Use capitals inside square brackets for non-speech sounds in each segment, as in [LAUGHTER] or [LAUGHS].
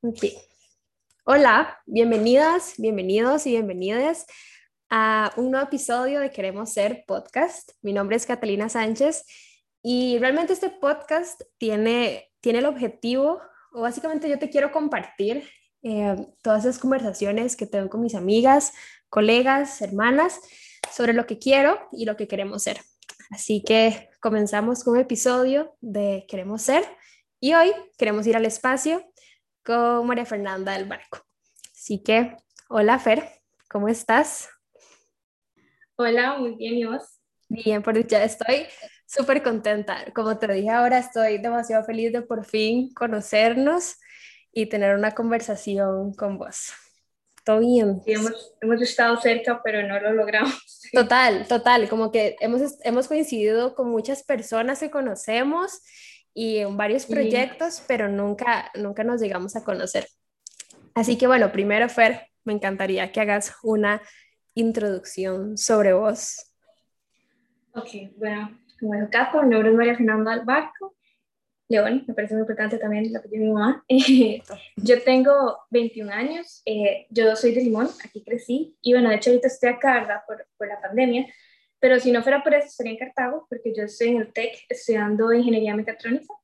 Okay. Hola, bienvenidas, bienvenidos y bienvenidas a un nuevo episodio de Queremos Ser Podcast. Mi nombre es Catalina Sánchez y realmente este podcast tiene, tiene el objetivo, o básicamente yo te quiero compartir eh, todas esas conversaciones que tengo con mis amigas, colegas, hermanas, sobre lo que quiero y lo que queremos ser. Así que comenzamos con un episodio de Queremos Ser y hoy queremos ir al espacio con María Fernanda del Barco. Así que, hola Fer, ¿cómo estás? Hola, muy bien, ¿y vos? Bien, por ya estoy súper contenta. Como te dije ahora, estoy demasiado feliz de por fin conocernos y tener una conversación con vos. ¿Todo bien? Sí, hemos, hemos estado cerca, pero no lo logramos. [LAUGHS] Total, total, como que hemos, hemos coincidido con muchas personas que conocemos y en varios proyectos, pero nunca, nunca nos llegamos a conocer. Así que bueno, primero Fer, me encantaría que hagas una introducción sobre vos. Ok, bueno, como dijo Capo, mi nombre es María Fernanda Albarco. León, me parece muy importante también la apellido de mi mamá. [LAUGHS] yo tengo 21 años, eh, yo soy de Limón, aquí crecí, y bueno, de hecho ahorita estoy acá, ¿verdad? Por, por la pandemia, pero si no fuera por eso estaría en Cartago, porque yo estoy en el TEC estudiando ingeniería mecatrónica.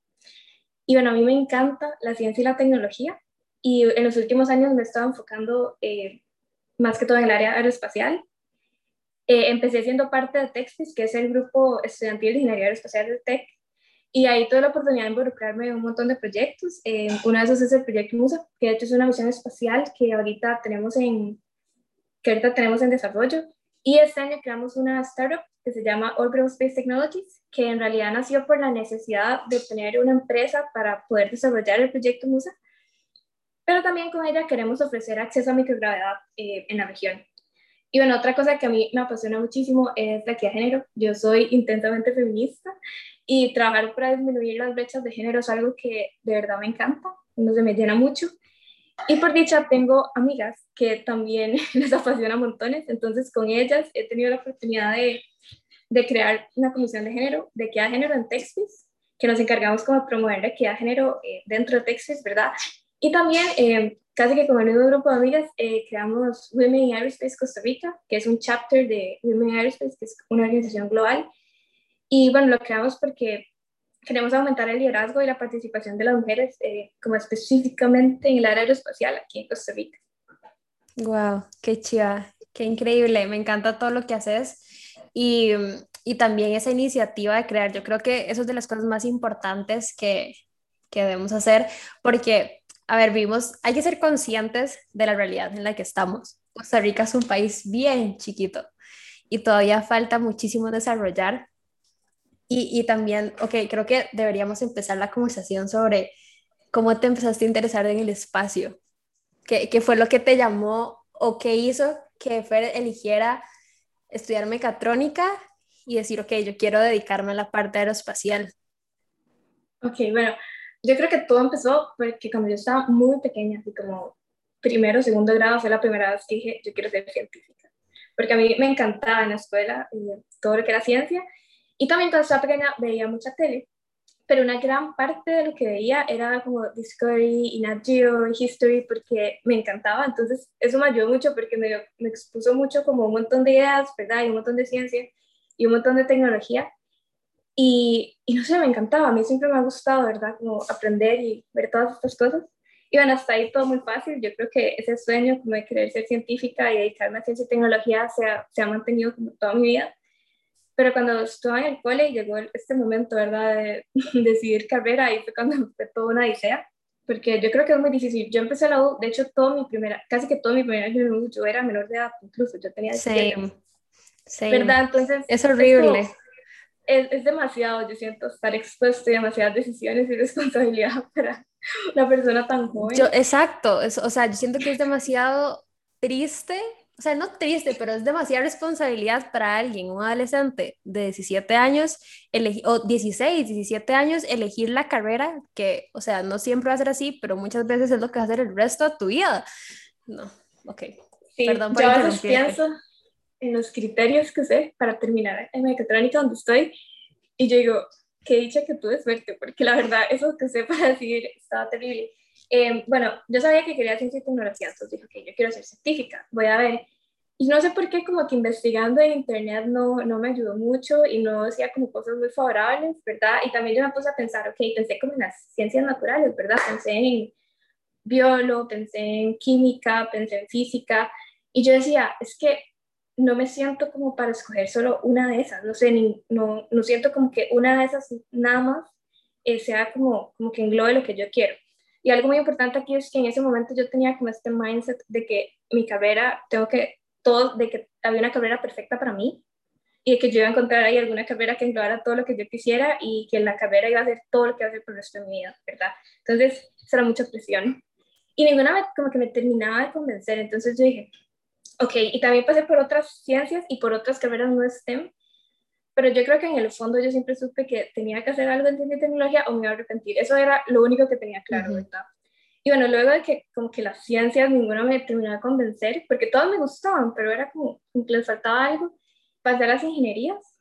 Y bueno, a mí me encanta la ciencia y la tecnología, y en los últimos años me he estado enfocando eh, más que todo en el área aeroespacial. Eh, empecé siendo parte de TECSPIS, que es el grupo estudiantil de ingeniería aeroespacial del TEC, y ahí tuve la oportunidad de involucrarme en un montón de proyectos. Eh, uno de esos es el proyecto MUSA, que de hecho es una misión espacial que ahorita tenemos en, que ahorita tenemos en desarrollo. Y este año creamos una startup que se llama Orbital Space Technologies, que en realidad nació por la necesidad de tener una empresa para poder desarrollar el proyecto MUSA, pero también con ella queremos ofrecer acceso a microgravedad eh, en la región. Y bueno, otra cosa que a mí me apasiona muchísimo es la equidad de género. Yo soy intensamente feminista y trabajar para disminuir las brechas de género es algo que de verdad me encanta, no se me llena mucho. Y por dicha tengo amigas que también [LAUGHS] les apasiona montones, entonces con ellas he tenido la oportunidad de, de crear una comisión de género, de equidad de género en Texas, que nos encargamos como de promover la equidad de género eh, dentro de Texas, ¿verdad? Y también, eh, casi que con el mismo grupo de amigas, eh, creamos Women in Aerospace Costa Rica, que es un chapter de Women in Aerospace, que es una organización global, y bueno, lo creamos porque queremos aumentar el liderazgo y la participación de las mujeres, eh, como específicamente en el área aeroespacial aquí en Costa Rica. Wow, qué chiva, qué increíble, me encanta todo lo que haces y, y, también esa iniciativa de crear, yo creo que eso es de las cosas más importantes que, que debemos hacer, porque, a ver, vimos, hay que ser conscientes de la realidad en la que estamos. Costa Rica es un país bien chiquito y todavía falta muchísimo desarrollar y, también, ok, creo que deberíamos empezar la conversación sobre cómo te empezaste a interesar en el espacio. ¿Qué, qué fue lo que te llamó o qué hizo que Fer eligiera estudiar mecatrónica y decir, ok, yo quiero dedicarme a la parte aeroespacial? Ok, bueno, yo creo que todo empezó porque cuando yo estaba muy pequeña, así como primero, segundo grado, fue la primera vez que dije, yo quiero ser científica. Porque a mí me encantaba en la escuela y todo lo que era ciencia y también cuando estaba pequeña veía mucha tele, pero una gran parte de lo que veía era como Discovery y Nat Geo History porque me encantaba. Entonces eso me ayudó mucho porque me, me expuso mucho como un montón de ideas, ¿verdad? Y un montón de ciencia y un montón de tecnología. Y, y, no sé, me encantaba, a mí siempre me ha gustado, ¿verdad? Como aprender y ver todas estas cosas. Y bueno, hasta ahí todo muy fácil. Yo creo que ese sueño como de querer ser científica y dedicarme a ciencia y tecnología se ha, se ha mantenido como toda mi vida. Pero cuando estuve en el cole llegó este momento, ¿verdad?, [LAUGHS] de decidir carrera y fue cuando [LAUGHS] fue toda una idea, porque yo creo que es muy difícil. Yo empecé la U, de hecho, todo mi primera, casi que todo mi primer año de U, yo era menor de edad, incluso, yo tenía 17. Sí, ¿Verdad? Entonces... Es horrible. Es, es, demasiado, yo siento, estar expuesto a demasiadas decisiones y [LAUGHS] responsabilidad para una persona tan joven. Yo, exacto, es, o sea, yo siento que es demasiado triste o sea, no triste, pero es demasiada responsabilidad para alguien, un adolescente de 17 años, o 16, 17 años, elegir la carrera que, o sea, no siempre va a ser así, pero muchas veces es lo que va a hacer el resto de tu vida. No, ok. Perdón por yo a veces pienso en los criterios que sé para terminar en mecatrónica donde estoy y yo digo, qué dicha que tuve suerte, porque la verdad, eso que sé para [LAUGHS] decir estaba terrible. Eh, bueno, yo sabía que quería ciencia y tecnología, entonces dije, ok, yo quiero ser científica, voy a ver. Y no sé por qué, como que investigando en internet no, no me ayudó mucho y no hacía como cosas muy favorables, ¿verdad? Y también yo me puse a pensar, ok, pensé como en las ciencias naturales, ¿verdad? Pensé en biólogo, pensé en química, pensé en física, y yo decía, es que no me siento como para escoger solo una de esas, no sé, ni, no, no siento como que una de esas nada más eh, sea como, como que englobe lo que yo quiero. Y algo muy importante aquí es que en ese momento yo tenía como este mindset de que mi carrera, tengo que, todo, de que había una carrera perfecta para mí y de que yo iba a encontrar ahí alguna carrera que englobara todo lo que yo quisiera y que la carrera iba a hacer todo lo que iba a por el resto de mi vida, ¿verdad? Entonces, eso era mucha presión. Y ninguna me, como que me terminaba de convencer, entonces yo dije, ok, y también pasé por otras ciencias y por otras carreras no STEM, pero yo creo que en el fondo yo siempre supe que tenía que hacer algo en ciencia y tecnología o me iba a arrepentir. Eso era lo único que tenía claro, ¿verdad? Y bueno, luego de que como que las ciencias ninguna me terminaba de convencer, porque todas me gustaban, pero era como, que les faltaba algo, pasé a las ingenierías.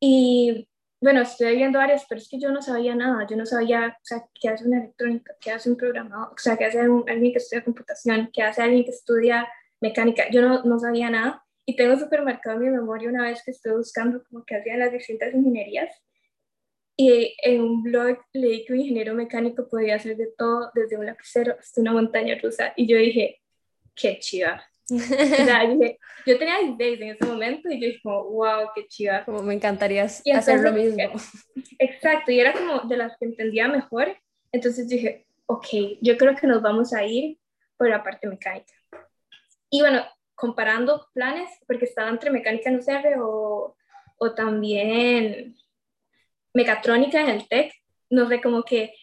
Y bueno, estoy viendo áreas, pero es que yo no sabía nada, yo no sabía, o sea, qué hace una electrónica, qué hace un programador, o sea, qué hace alguien que estudia computación, qué hace alguien que estudia mecánica, yo no, no sabía nada. Y tengo súper marcado en mi memoria una vez que estuve buscando como que hacían las distintas ingenierías. Y en un blog leí que un ingeniero mecánico podía hacer de todo, desde un lapicero hasta una montaña rusa. Y yo dije, qué chiva. o sea, [LAUGHS] dije, yo tenía 16 en ese momento y yo dije, wow, qué chiva. Como me encantaría hacer lo mismo. Exacto, y era como de las que entendía mejor. Entonces dije, ok, yo creo que nos vamos a ir por la parte mecánica. Y bueno, comparando planes, porque estaba entre mecánica en UCR o, o también mecatrónica en el TEC, no sé, como que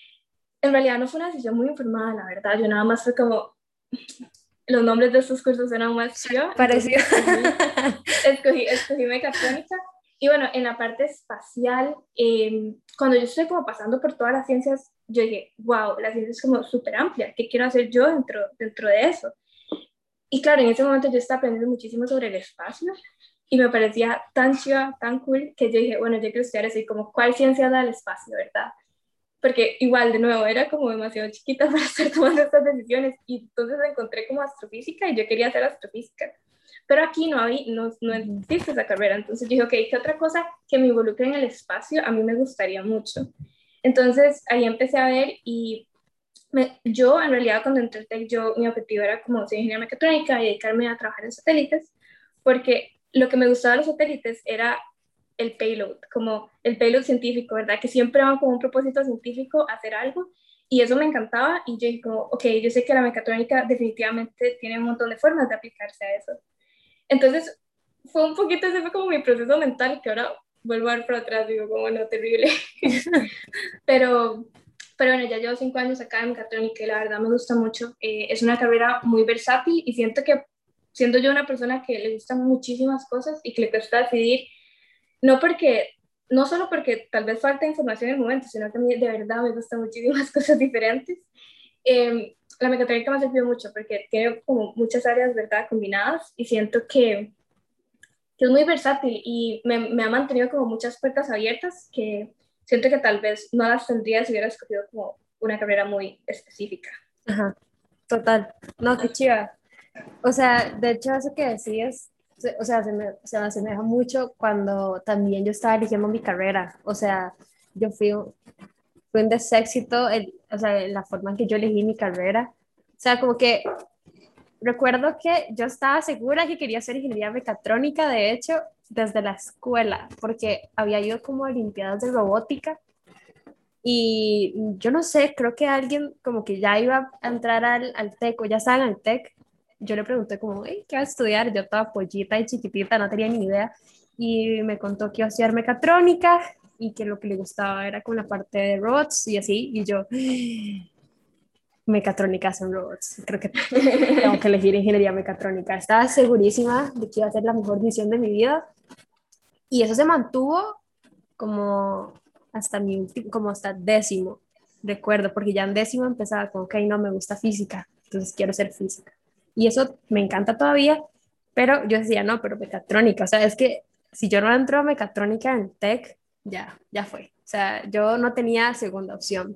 en realidad no fue una decisión muy informada, la verdad, yo nada más fue como, los nombres de estos cursos eran más yo. Pareció. Escogí, escogí, mecatrónica. Y bueno, en la parte espacial, em, cuando yo estoy como pasando por todas las ciencias, yo dije, wow, la ciencia es como súper amplia, ¿qué quiero hacer yo dentro, dentro de eso? Y claro, en ese momento yo estaba aprendiendo muchísimo sobre el espacio y me parecía tan chiva, tan cool, que yo dije, bueno, yo quiero estudiar así, como cuál ciencia da el espacio, ¿verdad? Porque igual, de nuevo, era como demasiado chiquita [LAUGHS] para estar tomando estas decisiones y entonces encontré como astrofísica y yo quería hacer astrofísica. Pero aquí no, hay, no, no existe esa carrera, entonces dije, ok, ¿qué otra cosa que me involucre en el espacio a mí me gustaría mucho? Entonces ahí empecé a ver y yo en realidad cuando entré Tech, yo mi objetivo era como ser ingeniera mecatrónica y dedicarme a trabajar en satélites, porque lo que me gustaba de los satélites era el payload, como el payload científico, ¿verdad? Que siempre van con un propósito científico hacer algo y eso me encantaba y yo dije como, ok, yo sé que la mecatrónica definitivamente tiene un montón de formas de aplicarse a eso. Entonces, fue un poquito, ese fue como mi proceso mental, que ahora vuelvo a ver para atrás, digo, como no, terrible. [LAUGHS] Pero pero bueno, ya llevo cinco años acá en mecatrónica y la verdad me gusta mucho. Eh, es una carrera muy versátil y siento que siendo yo una persona que le gustan muchísimas cosas y que le cuesta decidir, no porque, no solo porque tal vez falta información en el momento, sino que a mí de verdad me gustan muchísimas [LAUGHS] cosas diferentes. Eh, la mecatrónica me ha servido mucho porque tiene como muchas áreas, ¿verdad?, combinadas y siento que, que es muy versátil y me, me, ha mantenido como muchas puertas abiertas que siento que tal vez no las tendría si hubiera escogido como una carrera muy específica. Ajá, total. No, qué chiva. O sea, de hecho, eso que decías, o sea, se me, se me asemeja mucho cuando también yo estaba eligiendo mi carrera. O sea, yo fui, fui un deséxito, el, o sea, la forma en que yo elegí mi carrera. O sea, como que recuerdo que yo estaba segura que quería hacer ingeniería mecatrónica, de hecho, desde la escuela, porque había ido como a Olimpiadas de Robótica y yo no sé, creo que alguien como que ya iba a entrar al, al TEC o ya estaba en el TEC. Yo le pregunté como, ¿qué vas a estudiar? Yo estaba pollita y chiquitita, no tenía ni idea. Y me contó que iba a estudiar mecatrónica y que lo que le gustaba era con la parte de robots y así. Y yo, mecatrónica en robots. Creo que tengo que elegir ingeniería mecatrónica. Estaba segurísima de que iba a ser la mejor decisión de mi vida. Y eso se mantuvo como hasta mi último, como hasta décimo, recuerdo, porque ya en décimo empezaba con, ok, no me gusta física, entonces quiero ser física. Y eso me encanta todavía, pero yo decía, no, pero mecatrónica, o sea, es que si yo no entro a mecatrónica en tech, ya, ya fue. O sea, yo no tenía segunda opción.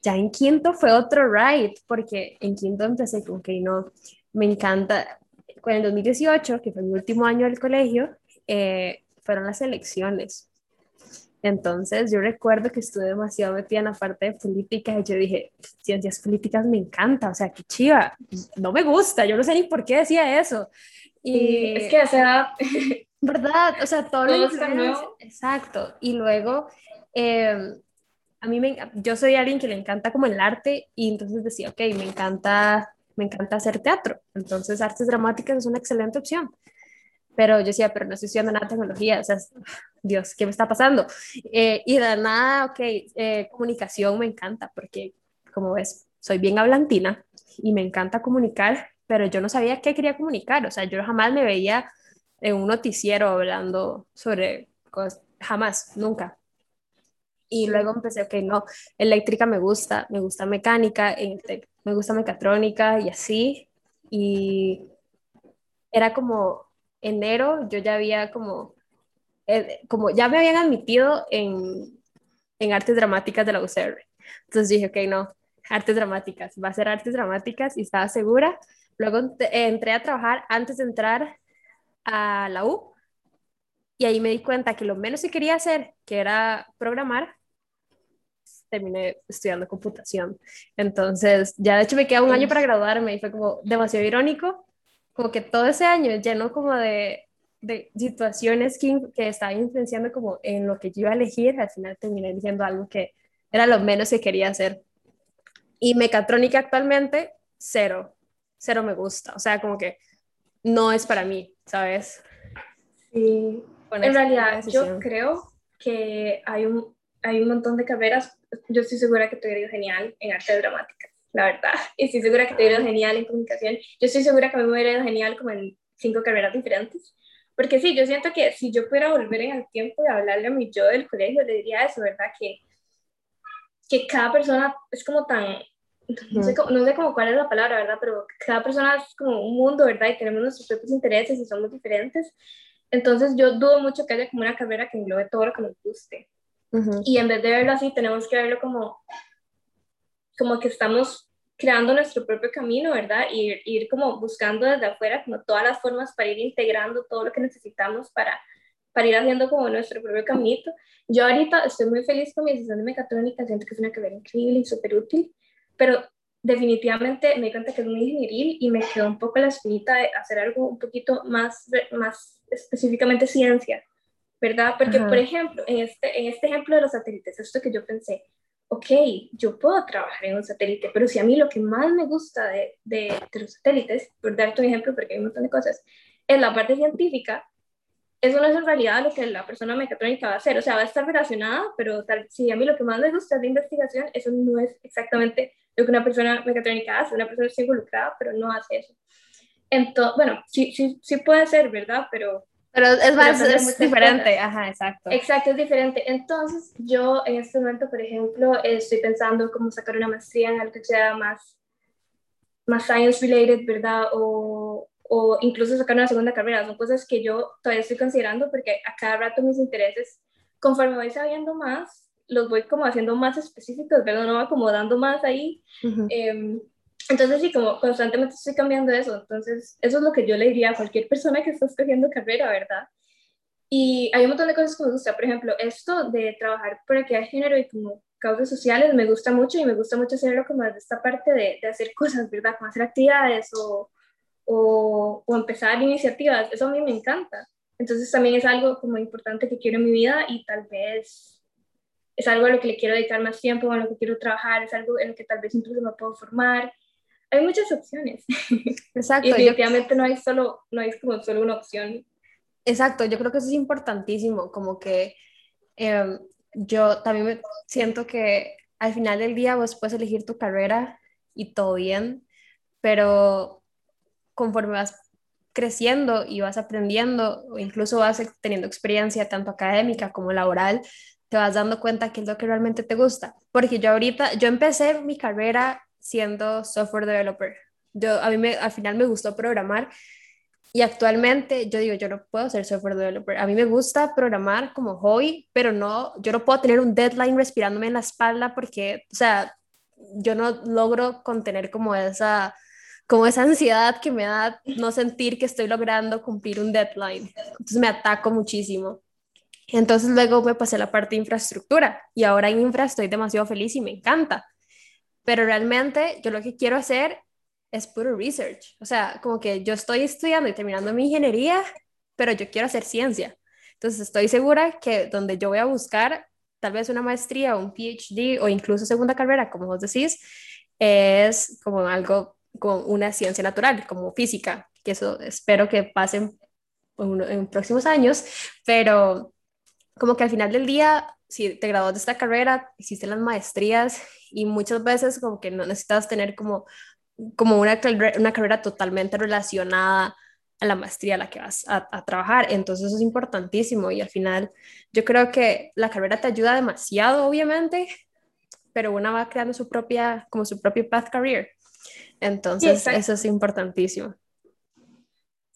ya en quinto fue otro ride, porque en quinto empecé con que no, me encanta, con el 2018, que fue mi último año del colegio, eh, fueron las elecciones. Entonces yo recuerdo que estuve demasiado metida en la parte de política y yo dije, ciencias políticas me encanta, o sea, qué chiva, no me gusta, yo no sé ni por qué decía eso. Y es que a esa [LAUGHS] ¿verdad? O sea, todo, lo nuevo. Exacto. Y luego, em, a mí me, yo soy alguien que le encanta como el arte y entonces decía, ok, me encanta, me encanta hacer teatro. Entonces, artes dramáticas es una excelente opción. Pero yo decía, pero no estoy estudiando nada de tecnología, o sea, Dios, ¿qué me está pasando? Eh, y de nada, ok, eh, comunicación me encanta porque, como ves, soy bien hablantina y me encanta comunicar, pero yo no sabía qué quería comunicar, o sea, yo jamás me veía en un noticiero hablando sobre cosas, jamás, nunca. Y luego empecé, ok, no, eléctrica me gusta, me gusta mecánica, me gusta mecatrónica y así. Y era como enero, yo ya había como, eh, como ya me habían admitido en, en artes dramáticas de la UCR. Entonces dije, ok, no, artes dramáticas, va a ser artes dramáticas y estaba segura. Luego entré a trabajar antes de entrar a la U y ahí me di cuenta que lo menos que quería hacer, que era programar, terminé estudiando computación. Entonces, ya de hecho me queda un año para graduarme y fue como demasiado irónico, como que todo ese año lleno como de, de situaciones que, que estaban influenciando como en lo que yo iba a elegir, al final terminé diciendo algo que era lo menos que quería hacer. Y mecatrónica actualmente, cero, cero me gusta, o sea, como que no es para mí, ¿sabes? Sí, en realidad yo creo que hay un, hay un montón de carreras, yo estoy segura que te hubiera ido genial en arte dramática, la verdad, [LAUGHS] y estoy segura que te hubiera ido genial en comunicación, yo estoy segura que me hubiera ido genial como en cinco carreras diferentes, porque sí, yo siento que si yo pudiera volver en el tiempo y hablarle a mi yo del colegio, le diría eso, ¿verdad? Que, que cada persona es como tan no sé, cómo, no sé cómo cuál es la palabra, ¿verdad? Pero cada persona es como un mundo, ¿verdad? Y tenemos nuestros propios intereses y somos diferentes. Entonces yo dudo mucho que haya como una carrera que englobe todo lo que nos guste. Y en vez de verlo así, tenemos que verlo como, como que estamos creando nuestro propio camino, ¿verdad? Y ir como buscando desde afuera como todas las formas para ir integrando todo lo que necesitamos para, para ir haciendo como nuestro propio camino. Yo ahorita estoy muy feliz con mi decisión de mecatrónica, siento que es una carrera increíble y súper útil pero definitivamente me di cuenta que es muy ingenieril y me quedó un poco la espinita de hacer algo un poquito más, más específicamente ciencia, ¿verdad? Porque, por ejemplo, en este, en este ejemplo de los satélites, esto que yo pensé, ok, yo puedo trabajar en un satélite, pero si a mí lo que más me gusta de, de, de los satélites, por darte un ejemplo, porque hay un montón de cosas, es la parte científica, eso no es en realidad lo que la persona mecatrónica va a hacer, o sea, va a estar relacionada, pero tal, si a mí lo que más me gusta es la investigación, eso no es exactamente lo que una persona mecatrónica hace, una persona está involucrada, pero no hace eso. Entonces, bueno, sí, sí, sí puede ser, ¿verdad? Pero... Pero es más, es diferente, ajá, exacto. Exacto, es diferente. Entonces, yo en este momento, por ejemplo, estoy pensando cómo sacar una maestría en algo que sea más, más science related, ¿verdad? O, o incluso sacar una segunda carrera. Son cosas que yo todavía estoy considerando porque a cada rato mis intereses, conforme voy sabiendo más, los voy como haciendo más específicos, pero no acomodando más ahí. Em, entonces sí, como constantemente estoy cambiando eso. Entonces, eso es lo que yo le diría a cualquier persona que está escogiendo carrera, ¿verdad? Y hay un montón de cosas que me gusta. Por ejemplo, esto de trabajar por equidad de género y como causas sociales me gusta mucho y me gusta mucho hacerlo como desde esta parte de, de hacer cosas, ¿verdad? Como hacer actividades o, o, o, empezar iniciativas. Eso a mí me encanta. Entonces también es algo como importante que quiero en mi vida y tal vez es algo a lo que le quiero dedicar más tiempo, a lo que quiero trabajar, es algo en lo que tal vez incluso me puedo formar. Hay muchas opciones. [LAUGHS] Exacto. y definitivamente no hay solo, no hay como solo una opción. Exacto, yo creo que eso es importantísimo, como que em, yo también siento que al final del día vos puedes elegir tu carrera y todo bien, pero conforme vas creciendo y vas aprendiendo, o incluso vas teniendo experiencia tanto académica como laboral, te vas dando cuenta qué es lo que realmente te gusta. Porque yo ahorita, yo empecé mi carrera siendo software developer. Yo, a mí me, al final me gustó programar y actualmente yo digo, yo no puedo ser software developer. A mí me gusta programar como hobby, pero no, yo no puedo tener un deadline respirándome en la espalda porque, o sea, yo no logro contener como esa, como esa ansiedad que me da no sentir que estoy logrando cumplir un deadline. Entonces me ataco muchísimo. Entonces luego me pasé a la parte de infraestructura y ahora en infra estoy demasiado feliz y me encanta. Pero realmente yo lo que quiero hacer es puro research. O sea, como que yo estoy estudiando y terminando mi ingeniería, pero yo quiero hacer ciencia. Entonces estoy segura que donde yo voy a buscar tal vez una maestría o un PhD o incluso segunda carrera, como vos decís, es como algo con una ciencia natural, como física, que eso espero que pasen en, en próximos años, pero como que al final del día, si te graduas de esta carrera, hiciste las maestrías y muchas veces como que no necesitas tener como, como una, una carrera totalmente relacionada a la maestría a la que vas a, a, trabajar. Entonces eso es importantísimo y al final yo creo que la carrera te ayuda demasiado, obviamente, pero una va creando su propia, como su propio path career. Entonces eso es importantísimo.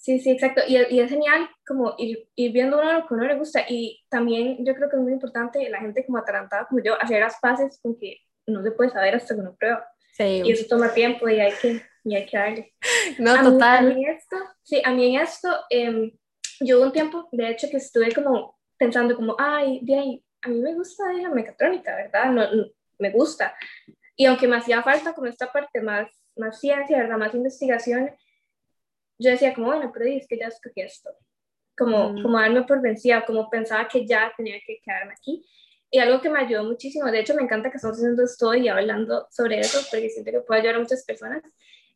Sí, sí, exacto. Y, y es genial como ir, ir, viendo uno lo que uno le gusta. Y también yo creo que es muy importante la gente como atarantada como yo, hacer las paces con que no se puede saber hasta que uno prueba. Sí. Y eso toma tiempo y hay que, y hay que darle. [LAUGHS] No, a total. Mí, a mí esto, sí, a mí en esto, eh, yo hubo un tiempo, de hecho, que estuve como pensando como, ay, de ahí, a mí me gusta la mecatrónica, ¿verdad? No, no, me gusta. Y aunque me hacía falta como esta parte más, más ciencia, ¿verdad? Más investigación, yo decía como, bueno, pero es que ya escogí esto. Como, mm. como darme por vencida, como pensaba que ya tenía que quedarme aquí. Y algo que me ayudó muchísimo, de hecho me encanta que estamos haciendo esto y hablando sobre eso, porque siento que puede ayudar a muchas personas,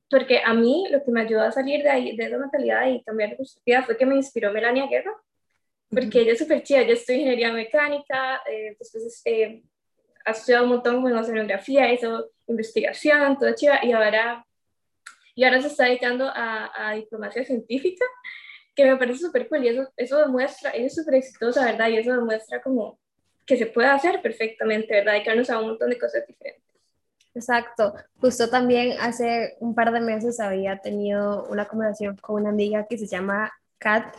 porque a mí lo que me ayudó a salir de ahí, de esa mentalidad y cambiar de perspectiva fue que me inspiró Melania Guerra, porque ella es súper chida, yo estoy ingeniería mecánica, eh, después eh, ha estudiado un montón en oceanografía, hizo investigación, todo chida, y ahora y ahora se está dedicando a, a diplomacia científica, que me parece súper cool y eso, eso demuestra, ella es súper exitosa, ¿verdad? Y eso demuestra como que se puede hacer perfectamente, ¿verdad? Y que nos a un montón de cosas diferentes. Exacto. Justo también hace un par de meses había tenido una conversación con una amiga que se llama Kat.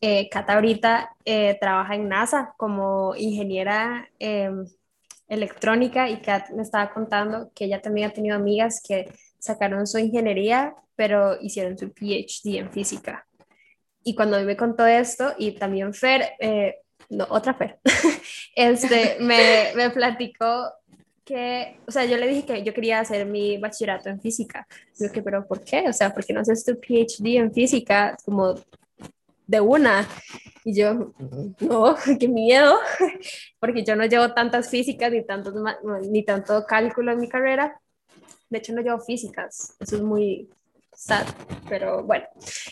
Eh, Kat ahorita eh, trabaja en NASA como ingeniera eh, electrónica y Kat me estaba contando que ella también ha tenido amigas que sacaron su ingeniería, pero hicieron su PhD en física. Y cuando me contó esto, y también Fer, eh, no, otra Fer, [LAUGHS] este, me, me platicó que, o sea, yo le dije que yo quería hacer mi bachillerato en física. Yo que, pero ¿por qué? O sea, ¿por qué no haces tu PhD en física como de una? Y yo, no, [LAUGHS] qué miedo, [LAUGHS] porque yo no llevo tantas físicas ni, tantos, ni tanto cálculo en mi carrera. De hecho, no llevo físicas. Eso es muy sad, pero bueno.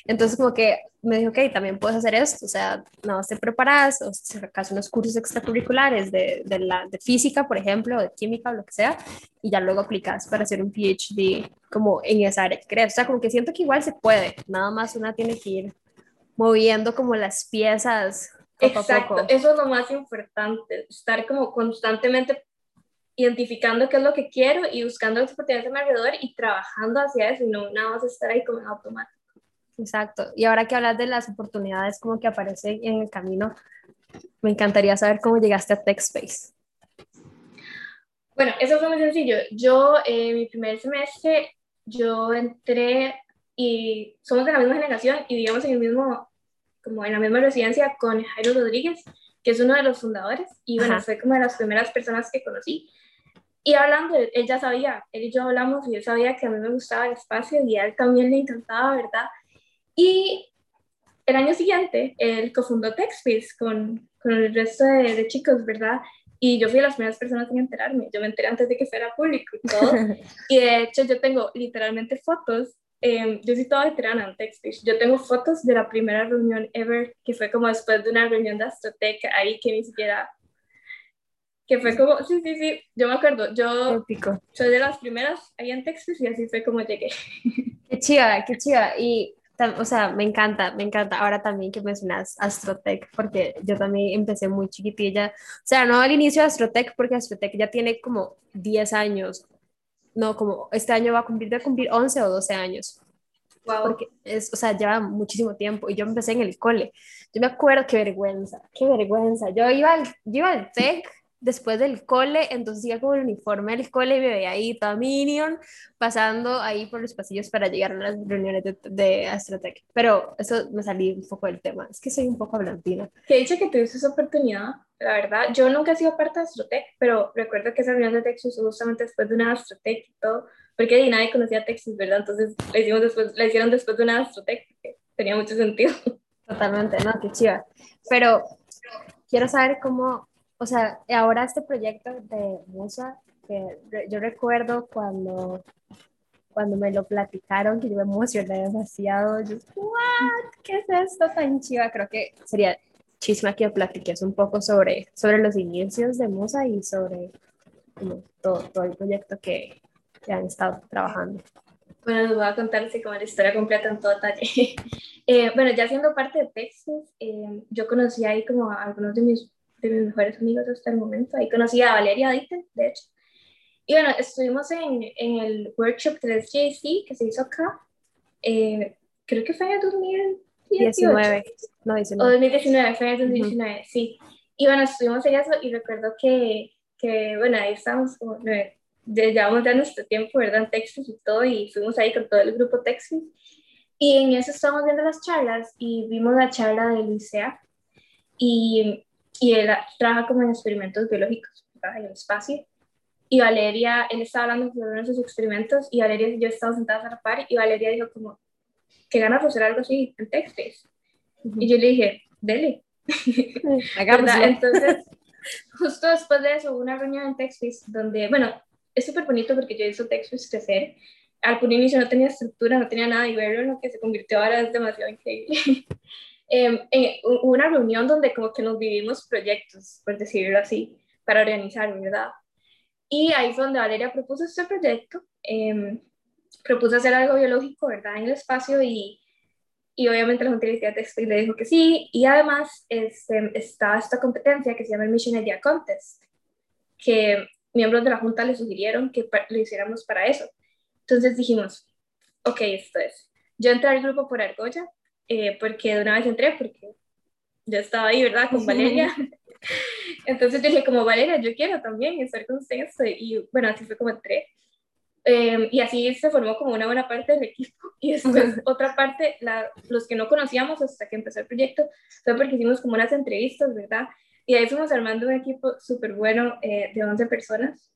Entonces, como que me dijo, ok, también puedes hacer esto. O sea, no te preparas, o si acaso unos cursos extracurriculares de, de, la, de física, por ejemplo, o de química, o lo que sea, y ya luego aplicas para hacer un PhD como en esa área que crees. O sea, como que siento que igual se puede. Nada más una tiene que ir moviendo como las piezas. Poco Exacto, a poco. eso es lo más importante, estar como constantemente identificando qué es lo que quiero y buscando las oportunidades a mi alrededor y trabajando hacia eso y no nada más estar ahí como en automático. Exacto. Y ahora que hablas de las oportunidades como que aparecen en el camino, me encantaría saber cómo llegaste a TechSpace. Bueno, eso fue muy sencillo. Yo, eh, mi primer semestre, yo entré y somos de la misma generación y vivíamos en el mismo, como en la misma residencia con Jairo Rodríguez, que es uno de los fundadores, y bueno, fue como de las primeras personas que conocí. Y hablando, él ya sabía, él y yo hablamos y él sabía que a mí me gustaba el espacio y a él también le encantaba, ¿verdad? Y el año siguiente, él cofundó TechSpace con, con el resto de, de, chicos, ¿verdad? Y yo fui las primeras personas en enterarme. Yo me enteré antes de que fuera público y todo. [LAUGHS] y de hecho, yo tengo literalmente fotos. Eh, yo soy toda veterana en TechSpace. Yo tengo fotos de la primera reunión ever, que fue como después de una reunión de Astrotech, ahí que ni siquiera que fue como, sí, sí, sí, yo me acuerdo, yo Épico. soy de las primeras ahí en Texas y así fue como llegué. [LAUGHS] Qué chiva, qué chiva, y, o sea, me encanta, me encanta, ahora también que mencionas Astrotech, porque yo también empecé muy chiquitilla, o sea, no al inicio de Astrotech, porque Astrotech ya tiene como 10 años, no, como este año va a cumplir, de cumplir 11 o 12 años. Wow. Porque es, o sea, lleva muchísimo tiempo y yo empecé en el cole. Yo me acuerdo, qué vergüenza, qué vergüenza. Yo iba al, yo iba al TEC después del cole, entonces iba con el uniforme del cole y me veía ahí toda Minion pasando ahí por los pasillos para llegar a las reuniones de, de Astrotech. Pero eso me salí un poco del tema, es que soy un poco hablantina. Que dicho que tuviste esa oportunidad, la verdad, yo nunca he sido parte de Astrotech, pero recuerdo que esa reunión de Texas justamente después de una Astrotech y todo, porque nadie conocía a Texas, ¿verdad? Entonces la, hicimos después, la hicieron después de una Astrotech, que tenía mucho sentido. Totalmente, no, qué chiva. Pero quiero saber cómo o sea, ahora este proyecto de Musa, que yo recuerdo cuando, cuando me lo platicaron, que yo me emocioné demasiado, yo, ¿what? ¿Qué es esto tan chiva? Creo que sería chisma que platiques un poco sobre, sobre los inicios de Musa y sobre todo, todo el proyecto que, que han estado trabajando. Bueno, les voy a contar así como la historia completa en todo detalle. [LAUGHS] Eh, bueno, ya siendo parte de Texas, eh, yo conocí ahí como a algunos de mis de mis mejores amigos hasta el momento. Ahí conocí a Valeria Dite, de hecho. Y bueno, estuvimos en, en el workshop 3JC que se hizo acá. Eh, creo que fue en el 2019. No, 19. O 2019, fue en el 2019, sí. Y bueno, estuvimos en eso y recuerdo que, que bueno, ahí estábamos como, llevamos ya nuestro tiempo, ¿verdad? En Texas y todo, y fuimos ahí con todo el grupo Texas. Y en eso estábamos viendo las charlas y vimos la charla de Luisea. Y y él trabaja como en experimentos biológicos, trabaja en el espacio. Y Valeria, él estaba hablando sobre uno de sus experimentos y Valeria y yo estábamos sentadas a la par y Valeria dijo como, ¿qué ganas de hacer algo así en Texas? Y yo le dije, dele. [LAUGHS] Entonces, justo después de eso hubo una reunión en Texas donde, bueno, es súper bonito porque yo hice Texas crecer. Al inicio no tenía estructura, no tenía nada y verlo en lo que se convirtió ahora es demasiado increíble. [LAUGHS] Em, eh, una reunión donde como que nos vivimos proyectos, por decirlo así, para organizar, ¿verdad? Y ahí fue donde Valeria propuso este proyecto, eh, propuso hacer algo biológico, ¿verdad? En el espacio y, y obviamente la Junta Textil le dijo que sí, y además este, está esta competencia que se llama el Mission Idea Contest, que miembros de la Junta le sugirieron que lo hiciéramos para eso. Entonces dijimos, ok, esto es. Yo entré al grupo por Argolla, eh, porque de una vez entré, porque yo estaba ahí, ¿verdad? Con Valeria. [LAUGHS] [LAUGHS] Entonces yo dije, como Valeria, yo quiero también estar con ustedes. Y bueno, así fue como entré. Em, y así se formó como una buena parte del equipo. Y después [LAUGHS] otra parte, la, los que no conocíamos hasta que empezó el proyecto, fue porque hicimos como unas entrevistas, ¿verdad? Y ahí fuimos armando un equipo súper bueno eh, de 11 personas.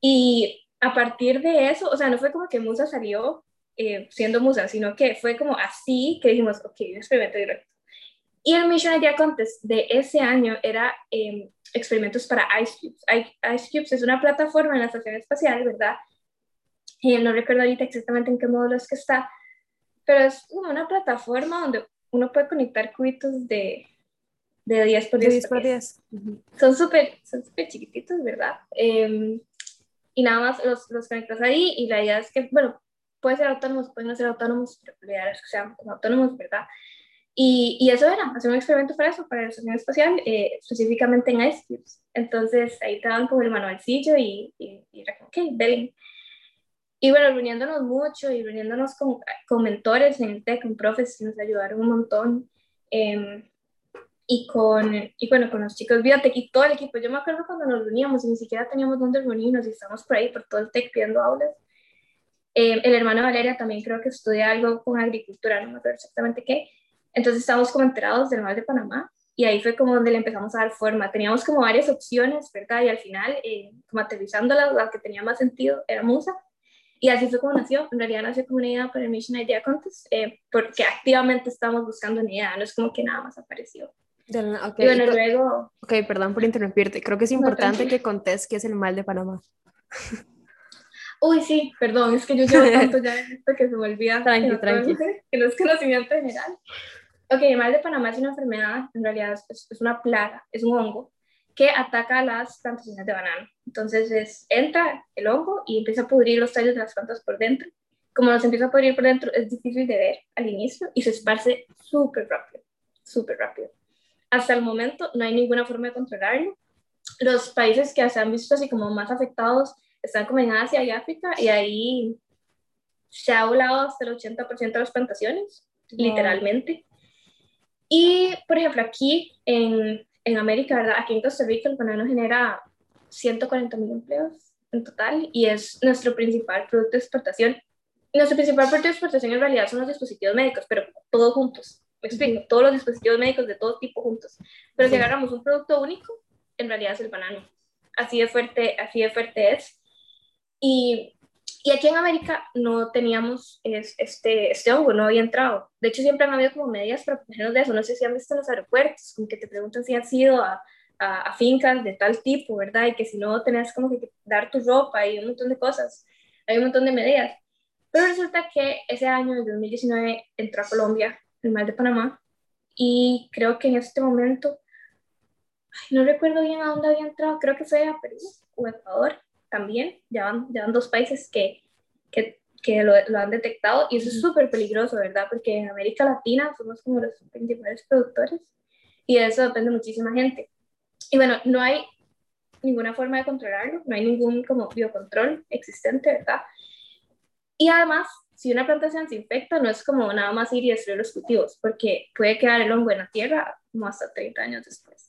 Y a partir de eso, o sea, no fue como que Musa salió eh, siendo musa, sino que fue como así que dijimos, ok, un experimento directo. Y el Mission Idea Contest de ese año era em, experimentos para Ice Cubes. Ice Cubes es una plataforma en la estación espacial, ¿verdad? Eh, no recuerdo ahorita exactamente en qué módulo es que está, pero es como una plataforma donde uno puede conectar cubitos de, de 10 por 10. 10, por 10. Son súper son super chiquititos, ¿verdad? Em, y nada más los, los conectas ahí y la idea es que, bueno, puede ser autónomos, pueden no ser autónomos, pero la idea es que sean autónomos, ¿verdad? Y, y, eso era, hacer un experimento para eso, para la estación espacial, eh, específicamente en Ice. Entonces ahí te daban como el manualcillo y, y, y era como, ok, ven. Y bueno, reuniéndonos mucho y reuniéndonos con, con mentores en el TEC, con profes nos ayudaron un montón. Eh, y con, y bueno, con los chicos Biotech y todo el equipo. Yo me acuerdo cuando nos reuníamos y ni siquiera teníamos dónde reunirnos y estábamos por ahí, por todo el TEC pidiendo aulas. Eh, el hermano Valeria también creo que estudia algo con agricultura, no me acuerdo exactamente qué. Entonces estábamos como enterados del mar de Panamá y ahí fue como donde le empezamos a dar forma. Teníamos como varias opciones, ¿verdad? Y al final, eh, como aterrizándolas, la que tenía más sentido era Musa. Y así fue como nació. En realidad nació como una idea para el Mission Idea Contest, eh, porque activamente estamos buscando una idea, no es como que nada más apareció. Okay. Y bueno, luego... Ok, perdón por interrumpirte. Creo que es importante que contes qué es el mal de Panamá. [LAUGHS] Uy, sí, perdón, es que yo llevo tanto [LAUGHS] ya esto que se me olvida. tranqui, que tranqui. Que no es conocimiento general. Ok, el mal de Panamá es una enfermedad, en realidad es, es, una plaga, es un hongo que ataca las plantaciones de banano. Entonces es, entra el hongo y empieza a pudrir los tallos de las plantas por dentro. Como los empieza a pudrir por dentro, es difícil de ver al inicio y se esparce súper rápido, súper rápido. Hasta el momento no hay ninguna forma de controlarlo. Los países que se han visto así como más afectados están como en Asia y África y ahí se ha volado hasta el 80% de las plantaciones, literalmente. Y, por ejemplo, aquí en, en América, ¿verdad? Aquí en Costa Rica el banano genera 140 mil empleos en total y es nuestro principal producto de exportación. Nuestro principal producto de exportación en realidad son los dispositivos médicos, pero todos juntos. Me explico, todos los dispositivos médicos de todo tipo juntos. Pero si agarramos un producto único, en realidad es el banano. Así de fuerte, así de fuerte es. Y, y aquí en América no teníamos este, este hongo, no había entrado. De hecho, siempre han habido como medidas para protegernos de eso. No sé si han visto en los aeropuertos, como que te preguntan si han sido a, a, fincas de tal tipo, ¿verdad? Y que si no, tenés como que dar tu ropa y un montón de cosas. Hay un montón de medidas. Pero resulta que ese año, en 2019, entró a Colombia el mal de Panamá y creo que en este momento, no recuerdo bien a dónde había entrado, creo que fue a Perú o Ecuador también, ya van, ya van dos países que, que, que lo, lo, han detectado y eso es súper peligroso, ¿verdad? Porque en América Latina somos como los principales productores y de eso depende muchísima gente. Y bueno, no hay ninguna forma de controlarlo, no hay ningún como biocontrol existente, ¿verdad? Y además, si una plantación se infecta, no es como nada más ir y destruir los cultivos, porque puede quedar el hongo en la tierra como hasta 30 años después.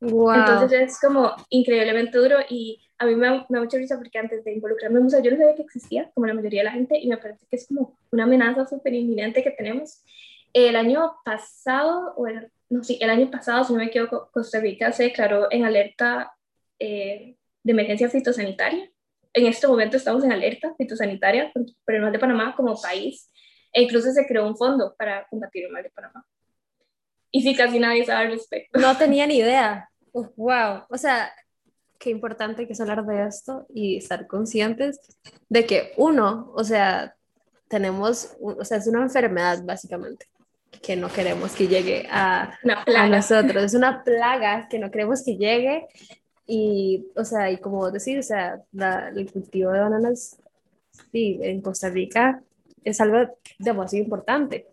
Wow. Entonces es como increíblemente duro y a mí me da, mucha risa porque antes de involucrarme en yo no sabía que existía, como la mayoría de la gente, y me parece que es como una amenaza súper inminente que tenemos. El año pasado, o el, no, sí, el año pasado, si no me equivoco, Costa Rica se declaró en alerta eh, de emergencia fitosanitaria. En este momento estamos en alerta fitosanitaria por el mal de Panamá como país, e incluso se creó un fondo para combatir el mal de Panamá. Y sí, casi nadie sabe al respecto. No tenía ni idea. wow. O sea, qué importante que es hablar de esto y estar conscientes de que uno, o sea, tenemos, o sea, es una enfermedad básicamente que no queremos que llegue a, a nosotros, es una [LAUGHS] plaga que no queremos que llegue y, o sea, y como decir, o sea, el cultivo de bananas, sí, en Costa Rica es algo demasiado importante.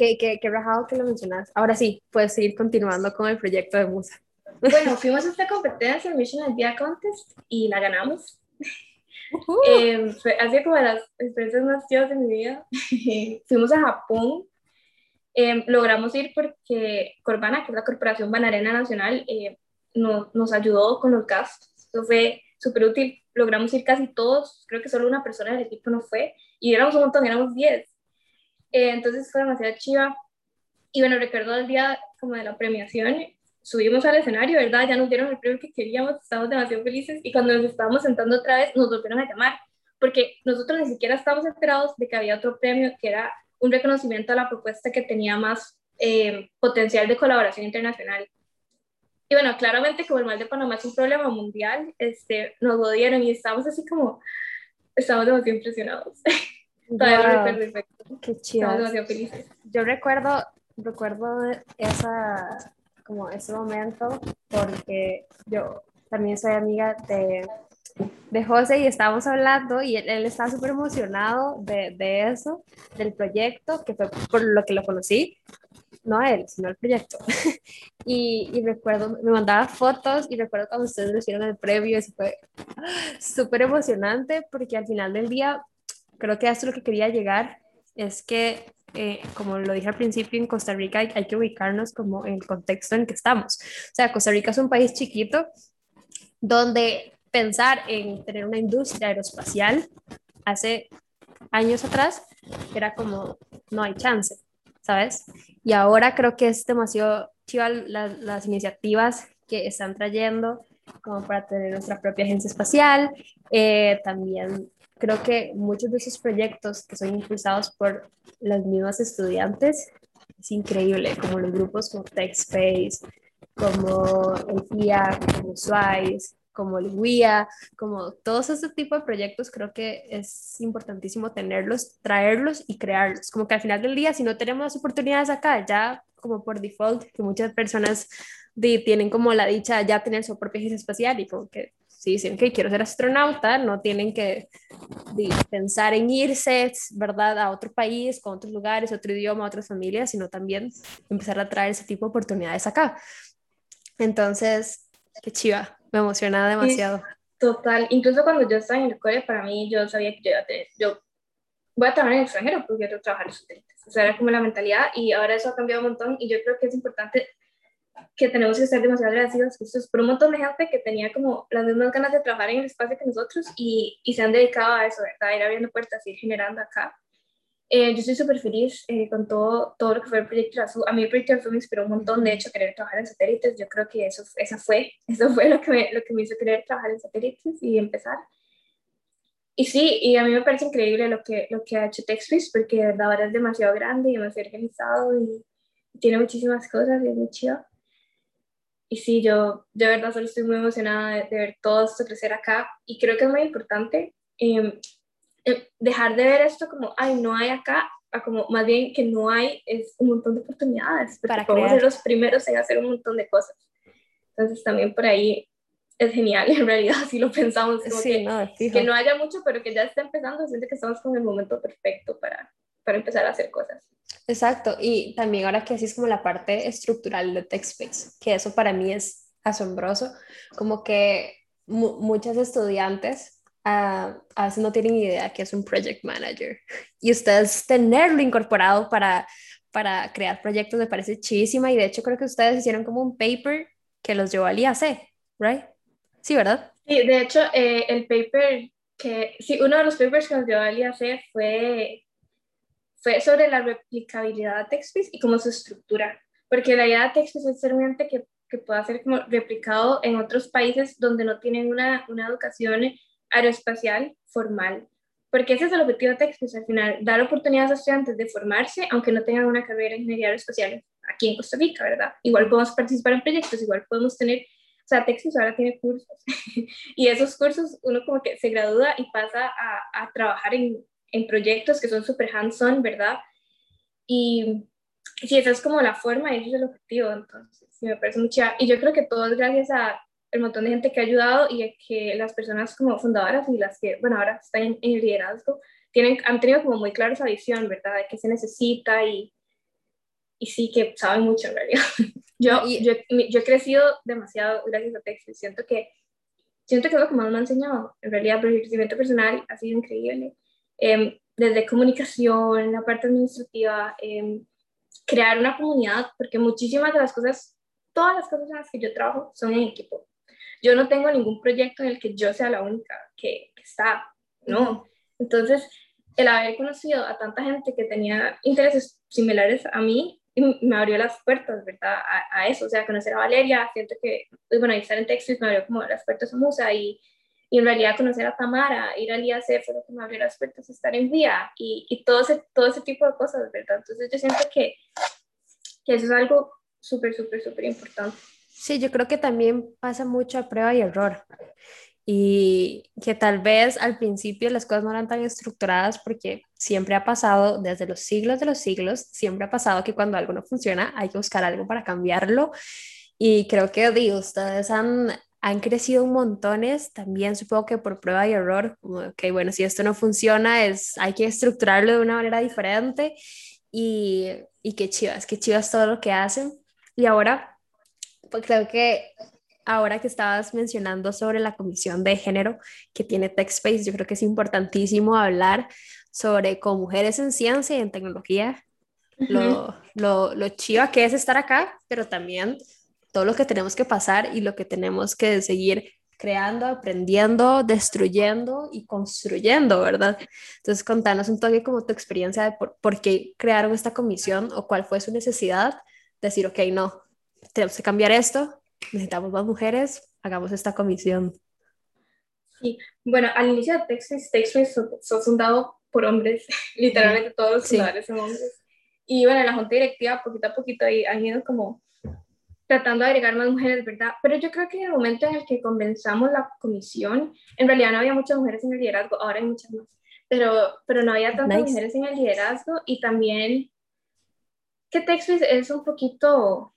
Qué, qué, qué rajado que lo mencionas. Ahora sí, puedes seguir continuando con el proyecto de Musa. Bueno, fuimos a esta competencia, el Mission Idea Contest, y la ganamos. eh, fue, así como de las experiencias más chivas de mi vida. [LAUGHS] fuimos a Japón. Eh, logramos ir porque Corbana, que es la Corporación Banarena Nacional, eh, no, nos ayudó con los gastos. Eso fue súper útil. Logramos ir casi todos. Creo que solo una persona del equipo no fue. Y éramos un montón, éramos 10. Eh, entonces fue demasiado chiva. Y bueno, recuerdo el día como de la premiación, subimos al escenario, ¿verdad? Ya nos dieron el premio que queríamos, estábamos demasiado felices y cuando nos estábamos sentando otra vez nos volvieron a llamar, porque nosotros ni siquiera estábamos enterados de que había otro premio que era un reconocimiento a la propuesta que tenía más eh, potencial de colaboración internacional. Y bueno, claramente como el mal de Panamá es un problema mundial, este, nos lo dieron y estábamos así como, estábamos demasiado impresionados. [LAUGHS] Todavía perfecto. Qué chido. Yo recuerdo, recuerdo esa, como ese momento porque yo también soy amiga de, de José y estábamos hablando y él, él estaba súper emocionado de, de, eso, del proyecto, que fue por lo que lo conocí, no a él, sino al proyecto. [LAUGHS] y, y, recuerdo, me mandaba fotos y recuerdo cuando ustedes recibieron el previo, eso fue súper emocionante porque al final del día, creo que esto es lo que quería llegar, es que eh, como lo dije al principio, en Costa Rica hay, que ubicarnos como en el contexto en que estamos. O sea, Costa Rica es un país chiquito donde pensar en tener una industria aeroespacial hace años atrás era como, no hay chance, ¿sabes? Y ahora creo que es demasiado chiva las iniciativas que están trayendo como para tener nuestra propia agencia espacial, eh, también creo que muchos de esos proyectos que son impulsados por las mismas estudiantes es increíble, como los grupos como TechSpace, como el FIA, como SWICE, como el WIA, como todos ese tipo de proyectos, creo que es importantísimo tenerlos, traerlos y crearlos. Como que al final del día, si no tenemos las oportunidades acá, ya como por default, que muchas personas tienen como la dicha ya tener su propia agencia espacial y como que si dicen que quiero ser astronauta, no tienen que pensar en irse, ¿verdad?, a otro país, con otros lugares, otro idioma, otras familias, sino también empezar a traer ese tipo de oportunidades acá. Entonces, qué chiva, me emociona demasiado. total, incluso cuando yo estaba en el colegio, para mí yo sabía que yo, iba a tener, yo voy a trabajar en el extranjero porque quiero trabajar en satélites. O sea, era como la mentalidad y ahora eso ha cambiado un montón y yo creo que es importante que tenemos que ser demasiado agradecidos por un montón de gente que tenía como las mismas ganas de trabajar en el espacio que nosotros y, y se han dedicado a eso, ¿verdad? Ir abriendo puertas, ir generando acá. Eh, yo estoy súper feliz eh, con todo, todo lo que fue el proyecto Azul. A mí el proyecto Azul me inspiró un montón, de hecho, querer trabajar en satélites. Yo creo que eso, esa fue, eso fue lo que, me, lo que me hizo querer trabajar en satélites y empezar. Y sí, y a mí me parece increíble lo que, lo que ha hecho TechSpace, porque de verdad ahora es demasiado grande y demasiado organizado y tiene muchísimas cosas y es muy chido y sí, yo de verdad solo estoy muy emocionada de, ver todo esto crecer acá. Y creo que es muy importante em, dejar de ver esto como, ay, no hay acá, a como más bien que no hay es un montón de oportunidades, para podemos ser los primeros en hacer un montón de cosas. Entonces también por ahí es genial [LAUGHS] en realidad si lo pensamos, como que, no, que no haya mucho, pero que ya está empezando, siento que estamos con el momento perfecto para, para empezar a hacer cosas. Exacto, y también ahora que es como la parte estructural de TechSpace, que eso para mí es asombroso, como que muchas estudiantes uh, a veces no tienen idea que es un project manager y ustedes tenerlo incorporado para, para crear proyectos me parece chidísima y de hecho creo que ustedes hicieron como un paper que los llevó al IAC, ¿right? Sí, ¿verdad? Sí, de hecho eh, el paper que, sí, uno de los papers que nos llevó al IAC fue fue sobre la replicabilidad de TechSpace y cómo su estructura, porque la idea de TechSpace es ser un ente que, que pueda ser como replicado en otros países donde no tienen una, una educación aeroespacial formal, porque ese es el objetivo de TechSpace al final, dar oportunidades a estudiantes de formarse, aunque no tengan una carrera en ingeniería aeroespacial aquí en Costa Rica, ¿verdad? Igual podemos participar en proyectos, igual podemos tener, o sea, TechSpace ahora tiene cursos, [LAUGHS] y esos cursos uno como que se gradúa y pasa a, a trabajar en, en proyectos que son súper hands-on, ¿verdad? Y sí, esa es como la forma y ese es el objetivo, entonces, sí, me parece mucho. Y yo creo que todo es gracias a el montón de gente que ha ayudado y a que las personas como fundadoras y las que, bueno, ahora están en, el liderazgo, tienen, han tenido como muy clara esa visión, ¿verdad? De qué se necesita y, y sí que saben mucho en realidad. [LAUGHS] Yo, yo, yo he crecido demasiado gracias a Texas, siento que, siento que es lo que más me ha enseñado, en realidad, pero el crecimiento personal ha sido increíble. Em, desde comunicación, la parte administrativa, em, crear una comunidad, porque muchísimas de las cosas, todas las cosas en las que yo trabajo son en equipo. Yo no tengo ningún proyecto en el que yo sea la única que, está, ¿no? Entonces, el haber conocido a tanta gente que tenía intereses similares a mí, me abrió las puertas, ¿verdad? A, eso, o sea, conocer a Valeria, siento que, pues, bueno, estar en Texas me abrió como las puertas a Musa y y en realidad conocer a Tamara, ir al IAC fue lo que me abrió las puertas, estar en vía y, y todo, ese, todo ese tipo de cosas, ¿verdad? Entonces yo siento que, que eso es algo súper, súper, súper importante. Sí, yo creo que también pasa mucho a prueba y error. Y que tal vez al principio las cosas no eran tan estructuradas porque siempre ha pasado, desde los siglos de los siglos, siempre ha pasado que cuando algo no funciona hay que buscar algo para cambiarlo. Y creo que digo, ustedes han han crecido un montones, también supongo que por prueba y error, como que bueno, si esto no funciona, es, hay que estructurarlo de una manera diferente y, y qué chivas, qué chivas todo lo que hacen. Y ahora, pues creo que ahora que estabas mencionando sobre la comisión de género que tiene TechSpace, yo creo que es importantísimo hablar sobre con mujeres en ciencia y en tecnología, lo, lo, lo chiva que es estar acá, pero también todo lo que tenemos que pasar y lo que tenemos que seguir creando, aprendiendo, destruyendo y construyendo, ¿verdad? Entonces, contanos un toque como tu experiencia de por, qué crearon esta comisión o cuál fue su necesidad. Decir, ok, no, tenemos que cambiar esto, necesitamos más mujeres, hagamos esta comisión. Sí, bueno, al inicio de Texas, Texas fue fundado por hombres, [LAUGHS] literalmente todos los fundadores son hombres. Y bueno, la junta directiva poquito a poquito ahí han ido como tratando de agregar más mujeres, ¿verdad? Pero yo creo que en el momento en el que comenzamos la comisión, en realidad no había muchas mujeres en el liderazgo, ahora hay muchas más, pero, pero no había tantas mujeres en el liderazgo y también que Texas es un poquito,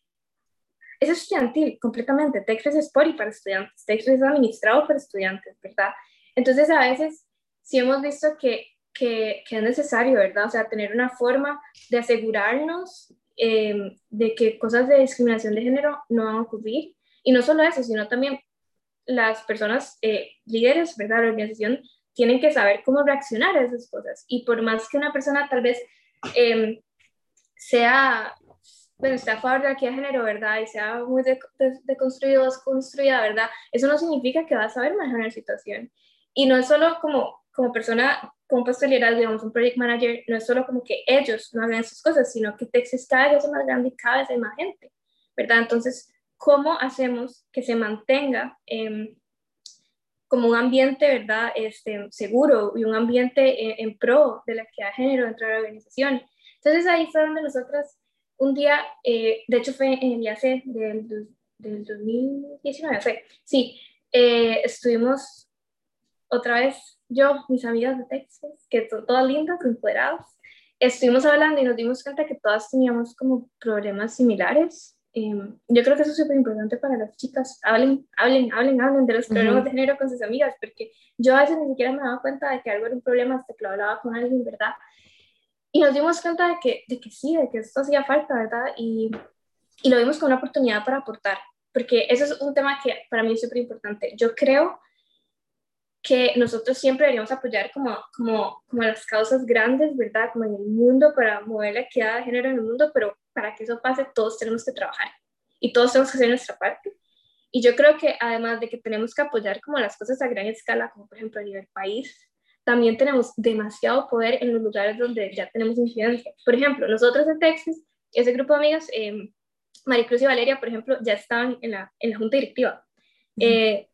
es estudiantil completamente, Texas es por y para estudiantes, Texas es administrado por estudiantes, ¿verdad? Entonces a veces sí hemos visto que, que, que es necesario, ¿verdad? O sea, tener una forma de asegurarnos Em, de que cosas de discriminación de género no van a ocurrir. Y no solo eso, sino también las personas eh, líderes, ¿verdad? La organización tienen que saber cómo reaccionar a esas cosas. Y por más que una persona tal vez em, sea, bueno, está a favor de la equidad de género, ¿verdad? Y sea muy deconstruido, de, desconstruida, ¿verdad? Eso no significa que vas a saber manejar la situación. Y no es solo como, como persona, como liderazgo, digamos, un project manager, no es solo como que ellos no hagan esas cosas, sino que Texas cada vez es más grande y cada vez hay más gente, ¿verdad? Entonces, ¿cómo hacemos que se mantenga eh, como un ambiente, ¿verdad?, este, seguro y un ambiente en, pro de la equidad de género dentro de la organización. Entonces ahí fue donde nosotras un día, eh, de hecho fue en el IAC del, del 2019, fue, sí, eh, estuvimos otra vez yo, mis amigas de Texas, que son todas lindas, empoderadas, estuvimos hablando y nos dimos cuenta que todas teníamos como problemas similares Em, yo creo que eso es súper importante para las chicas. Hablen, hablen, hablen, hablen de los problemas de género con sus amigas, porque yo a veces ni siquiera me daba cuenta de que algo era un problema hasta que lo hablaba con alguien, ¿verdad? Y nos dimos cuenta de que, de que sí, de que esto hacía falta, ¿verdad? Y, y lo vimos como una oportunidad para aportar, porque eso es un tema que para mí es súper importante. Yo creo que nosotros siempre deberíamos apoyar como, como, como las causas grandes, ¿verdad? Como en el mundo, para mover la equidad de género en el mundo, pero para que eso pase, todos tenemos que trabajar y todos tenemos que hacer nuestra parte. Y yo creo que además de que tenemos que apoyar como las cosas a gran escala, como por ejemplo a nivel país, también tenemos demasiado poder en los lugares donde ya tenemos incidencia. Por ejemplo, nosotros en Texas, ese grupo de amigas, eh, Maricruz y Valeria, por ejemplo, ya estaban en la, en la junta directiva. Eh,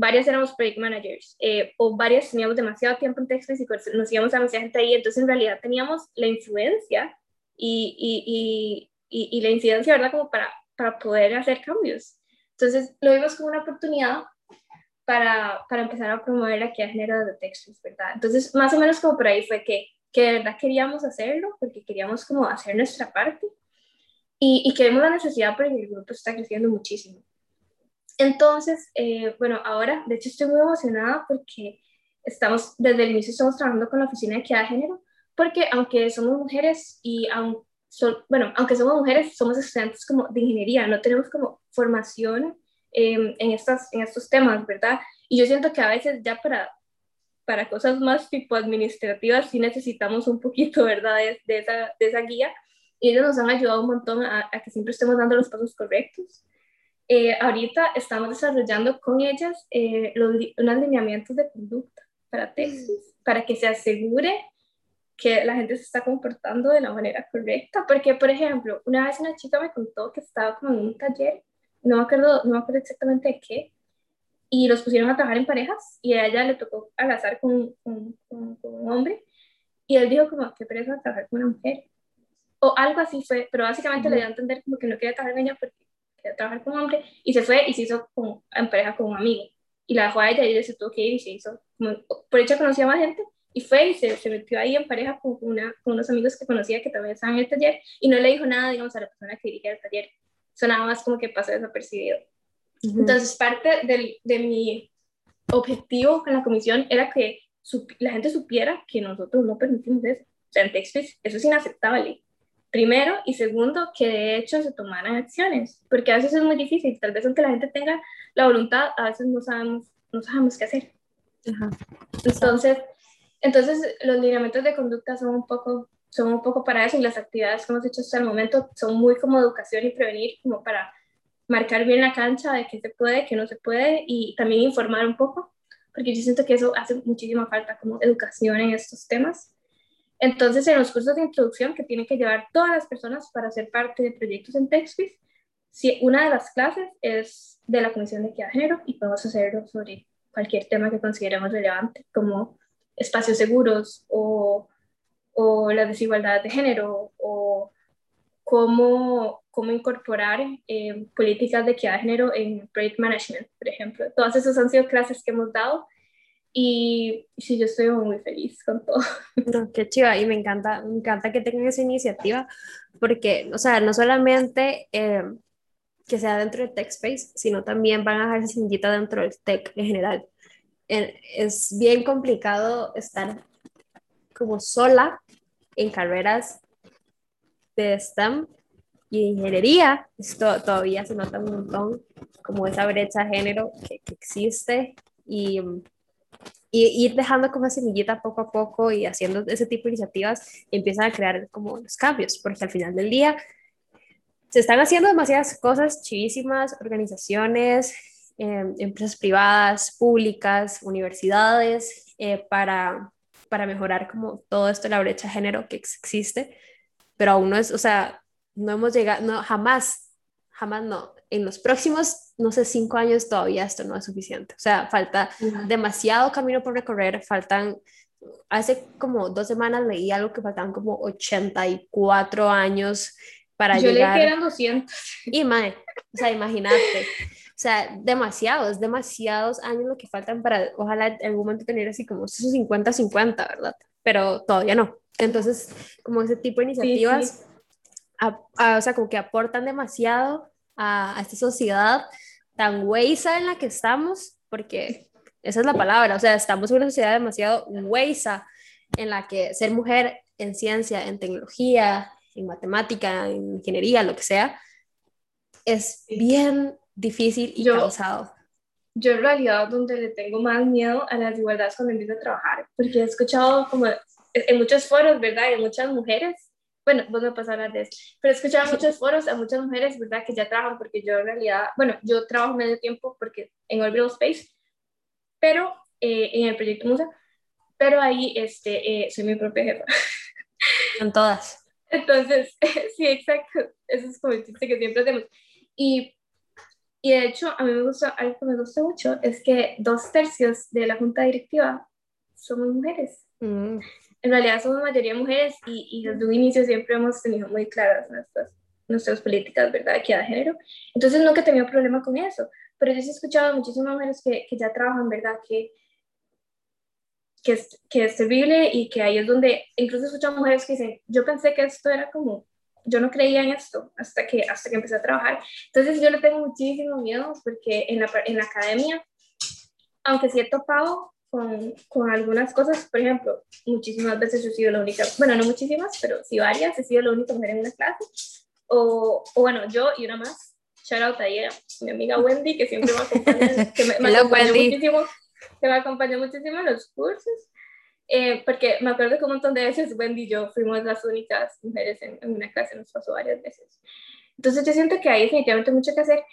varias éramos project managers, eh, o varias teníamos demasiado tiempo en Texas y nos íbamos a demasiada gente ahí, entonces en realidad teníamos la influencia y, y, y, la incidencia, ¿verdad? Como para, para poder hacer cambios. Entonces lo vimos como una oportunidad para, para empezar a promover equidad de género de Texas, ¿verdad? Entonces más o menos como por ahí fue que, que de verdad queríamos hacerlo, porque queríamos como hacer nuestra parte y, y que vemos la necesidad porque el grupo está creciendo muchísimo. Entonces, eh, bueno, ahora, de hecho estoy muy emocionada porque estamos, desde el inicio estamos trabajando con la Oficina de Equidad de Género porque aunque somos mujeres y bueno, aunque somos mujeres, somos estudiantes como de ingeniería, no tenemos como formación em, en, estas, en estos temas, ¿verdad? Y yo siento que a veces ya para, para cosas más tipo administrativas sí necesitamos un poquito, ¿verdad? De, de, esa, de esa, guía. Y ellos nos han ayudado un montón a, a, que siempre estemos dando los pasos correctos. Eh, ahorita estamos desarrollando con ellas eh, los, unos lineamientos de conducta para Texas, para que se asegure que la gente se está comportando de la manera correcta. Porque, por ejemplo, una vez una chica me contó que estaba como en un taller, no me acuerdo, no me acuerdo exactamente de qué, y los pusieron a trabajar en parejas y a ella le tocó al azar con, con, con, un hombre y él dijo como, qué pereza trabajar con una mujer. O algo así fue, pero básicamente le dio a entender como que no quería trabajar con ella porque quería trabajar con un hombre y se fue y se hizo como, en pareja con un amigo. Y la dejó a ella y ella se tuvo que ir y se hizo, como, por hecho conocía más gente y fue y se, se, metió ahí en pareja con, una, con unos amigos que conocía que también estaban en el taller y no le dijo nada, digamos, a la persona que dirigía el taller. Sonaba más como que pasó desapercibido. Entonces, parte del, de mi objetivo con la comisión era que la gente supiera que nosotros no permitimos eso. O sea, en Texas eso es inaceptable. Primero, y segundo, que de hecho se tomaran acciones, porque a veces es muy difícil, tal vez aunque la gente tenga la voluntad, a veces no sabemos, no sabemos qué hacer. Entonces, entonces, los lineamientos de conducta son un poco son un poco para eso y las actividades que hemos hecho hasta el momento son muy como educación y prevenir, como para marcar bien la cancha de qué se puede, qué no se puede y también informar un poco, porque yo siento que eso hace muchísima falta como educación en estos temas. Entonces, en los cursos de introducción que tienen que llevar todas las personas para ser parte de proyectos en TechSpace, si una de las clases es de la Comisión de Equidad de Género y podemos hacerlo sobre cualquier tema que consideremos relevante, como espacios seguros o, o la desigualdad de género o cómo, cómo incorporar eh, políticas de equidad de género en project management, por ejemplo. Todas esas han sido clases que hemos dado y sí, yo estoy muy feliz con todo. No, qué chiva, y me encanta, me encanta que tengan esa iniciativa, porque, o sea, no solamente eh, que sea dentro de TechSpace, sino también van a dejar esa semillita dentro del tech en general es bien complicado estar como sola en carreras de STEM y ingeniería. Esto todavía se nota un montón como esa brecha de género que, existe y, y, ir dejando como semillita poco a poco y haciendo ese tipo de iniciativas empiezan a crear como los cambios, porque al final del día se están haciendo demasiadas cosas chivísimas, organizaciones, em, empresas privadas, públicas, universidades, eh, para, para mejorar como todo esto, la brecha de género que existe, pero aún no es, o sea, no hemos llegado, no, jamás, jamás no. En los próximos, no sé, cinco años todavía esto no es suficiente. O sea, falta demasiado camino por recorrer, faltan, hace como dos semanas leí algo que faltaban como 84 años para Yo llegar. Yo leí que eran 200. Y, madre, o sea, imagínate. O sea, demasiados, demasiados años lo que faltan para, ojalá en algún momento tener así como esos 50-50, ¿verdad? Pero todavía no. Entonces, como ese tipo de iniciativas, o sea, como que aportan demasiado a, a esta sociedad tan huesa en la que estamos, porque esa es la palabra, o sea, estamos en una sociedad demasiado huesa en la que ser mujer en ciencia, en tecnología, en matemática, en ingeniería, lo que sea, es bien difícil y yo, cansado. Yo en realidad donde le tengo más miedo a las desigualdades cuando empiezo a trabajar, porque he escuchado como en muchos foros, ¿verdad? Y en muchas mujeres, bueno, vos me pasas a hablar de eso, pero he escuchado muchos foros a muchas mujeres, ¿verdad? Que ya trabajan, porque yo en realidad, bueno, yo trabajo medio tiempo porque en Orbital Space, pero eh, en el proyecto Musa, pero ahí este, eh, soy mi propia jefa. En todas. [LAUGHS] Entonces, [LAUGHS] sí, exacto, eso es como el chiste que siempre hacemos. Y y de hecho, a mí me gusta, algo que me gusta mucho es que dos tercios de la junta directiva somos mujeres. Mm. En realidad somos mayoría mujeres y, y, desde un inicio siempre hemos tenido muy claras nuestras, nuestras políticas, ¿verdad?, equidad de género. Entonces nunca he tenido problema con eso. Pero yo he escuchado a muchísimas mujeres que, que ya trabajan, ¿verdad?, que, que, es, que es terrible y que ahí es donde, incluso he escuchado mujeres que dicen, yo pensé que esto era como yo no creía en esto hasta que, hasta que empecé a trabajar. Entonces yo le tengo muchísimo miedo porque en la, en la academia, aunque sí he topado con, con, algunas cosas, por ejemplo, muchísimas veces yo he sido la única, bueno, no muchísimas, pero sí varias, he sido la única mujer en una clase. O, o bueno, yo y una más, shout out a ella, mi amiga Wendy, que siempre me acompaña, [LAUGHS] que me, me acompañó muchísimo, que me acompañó muchísimo en los cursos. Eh, porque me acuerdo que un montón de veces Wendy y yo fuimos las únicas mujeres en, una clase, nos pasó varias veces. Entonces yo siento que hay definitivamente mucho que hacer,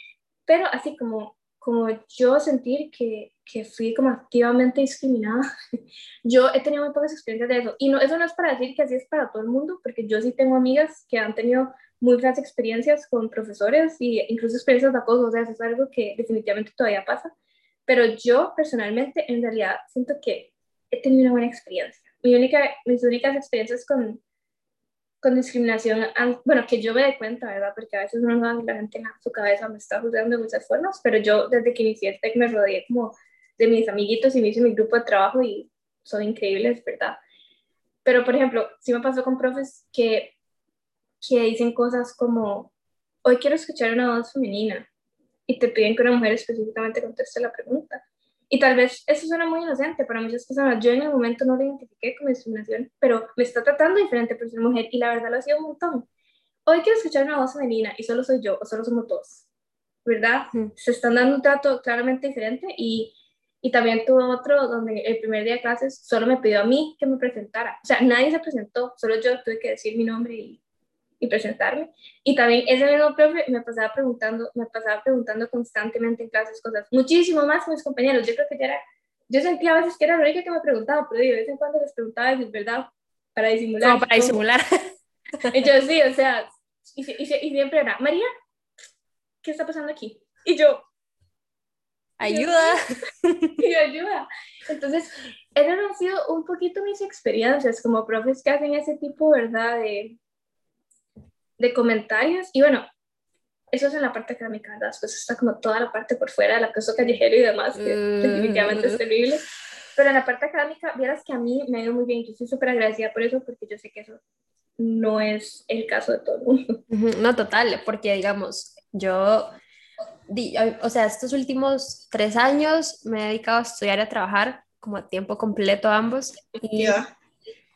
pero así como, como yo sentir que, que fui como activamente discriminada, [LAUGHS] yo he tenido muy pocas experiencias de eso. Y no, eso no es para decir que así es para todo el mundo, porque yo sí tengo amigas que han tenido muy grandes experiencias con profesores e incluso experiencias de acoso, o sea, eso es algo que definitivamente todavía pasa. Pero yo personalmente en realidad siento que he tenido una buena experiencia. Mi única, mis únicas experiencias con, con discriminación, bueno, que yo me dé cuenta, ¿verdad? Porque a veces uno no, la gente en su cabeza me está juzgando de muchas formas, pero yo desde que inicié el TEC me rodeé como de mis amiguitos y me hice mi grupo de trabajo y son increíbles, ¿verdad? Pero, por ejemplo, sí me pasó con profes que, que dicen cosas como, hoy quiero escuchar una voz femenina y te piden que una mujer específicamente conteste la pregunta. Y tal vez eso suena muy inocente para muchas personas. Yo en el momento no lo identifiqué como discriminación, pero me está tratando diferente por ser mujer y la verdad lo ha sido un montón. Hoy quiero escuchar una voz femenina y solo soy yo o solo somos dos, ¿verdad? Se están dando un trato claramente diferente y, y también tuve otro donde el primer día de clases solo me pidió a mí que me presentara. O sea, nadie se presentó, solo yo tuve que decir mi nombre y y presentarme. Y también ese mismo profe me pasaba preguntando, me pasaba preguntando constantemente en clases cosas, muchísimo más que mis compañeros. Yo creo que ya era, yo sentía a veces que era la única que me preguntaba, pero de vez en cuando les preguntaba es verdad, para disimular. No, para disimular. [LAUGHS] Y yo sí, o sea, y, y, y siempre era, María, ¿qué está pasando aquí? Y yo, ayuda. [LAUGHS] Y ayuda. Entonces, esas han sido un poquito mis experiencias como profes que hacen ese tipo, ¿verdad? De, de comentarios. Y bueno, eso es en la parte académica, ¿verdad? Después está como toda la parte por fuera, el acoso callejero y demás, que mm. definitivamente es terrible. Pero en la parte académica, vieras que a mí me ha ido muy bien. Yo estoy súper agradecida por eso, porque yo sé que eso no es el caso de todo el mundo. No, total, porque digamos, yo, o sea, estos últimos tres años me he dedicado a estudiar y a trabajar como a tiempo completo ambos. Y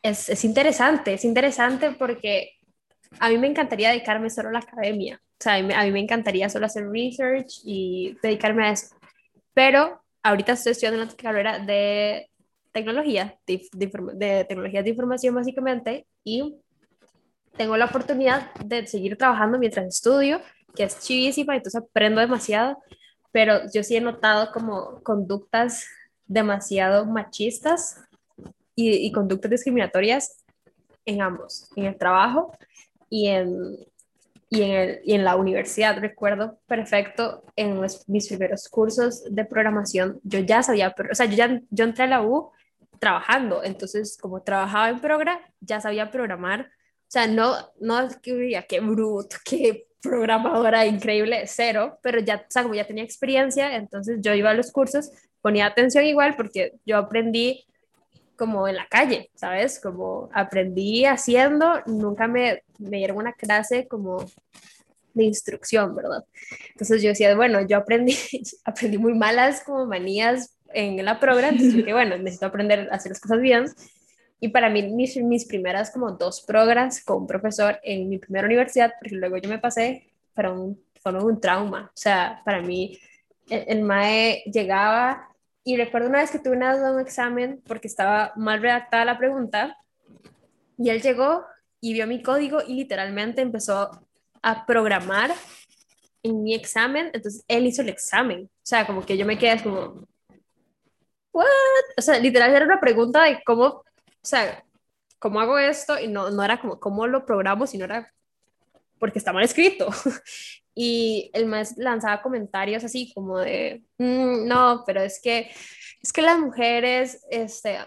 es, es interesante, es interesante porque a mí me encantaría dedicarme solo a la academia. O sea, a mí, me encantaría solo hacer research y dedicarme a eso. Pero ahorita estoy estudiando una carrera de tecnología, de, de, tecnologías de información básicamente, y tengo la oportunidad de seguir trabajando mientras estudio, que es chivísima, entonces aprendo demasiado, pero yo sí he notado como conductas demasiado machistas y, y conductas discriminatorias en ambos, en el trabajo y en, y en, el, y en la universidad. Recuerdo perfecto en mis primeros cursos de programación, yo ya sabía, o sea, yo, ya, yo entré a la U trabajando, entonces como trabajaba en Progra, ya sabía programar, o sea, no, no que diría qué bruto, qué programadora increíble, cero, pero ya, o como ya tenía experiencia, entonces yo iba a los cursos, ponía atención igual porque yo aprendí como en la calle, ¿sabes? Como aprendí haciendo, nunca me, me dieron una clase como de instrucción, ¿verdad? Entonces yo decía, bueno, yo aprendí, [LAUGHS] aprendí muy malas como manías en la programa, entonces que bueno, necesito aprender a hacer las cosas bien. Y para mí, mis, mis primeras como dos programas con un profesor en mi primera universidad, porque luego yo me pasé, fueron, fueron un trauma. O sea, para mí, el, el MAE llegaba y recuerdo una vez que tuve una duda un examen porque estaba mal redactada la pregunta y él llegó y vio mi código y literalmente empezó a programar en mi examen, entonces él hizo el examen, o sea, como que yo me quedé como, ¿what? O sea, literal era una pregunta de cómo, o sea, cómo hago esto y no, no era como cómo lo programo, sino era porque está mal escrito. [LAUGHS] y el más lanzaba comentarios así como de, mm, no, pero es que, es que las mujeres este,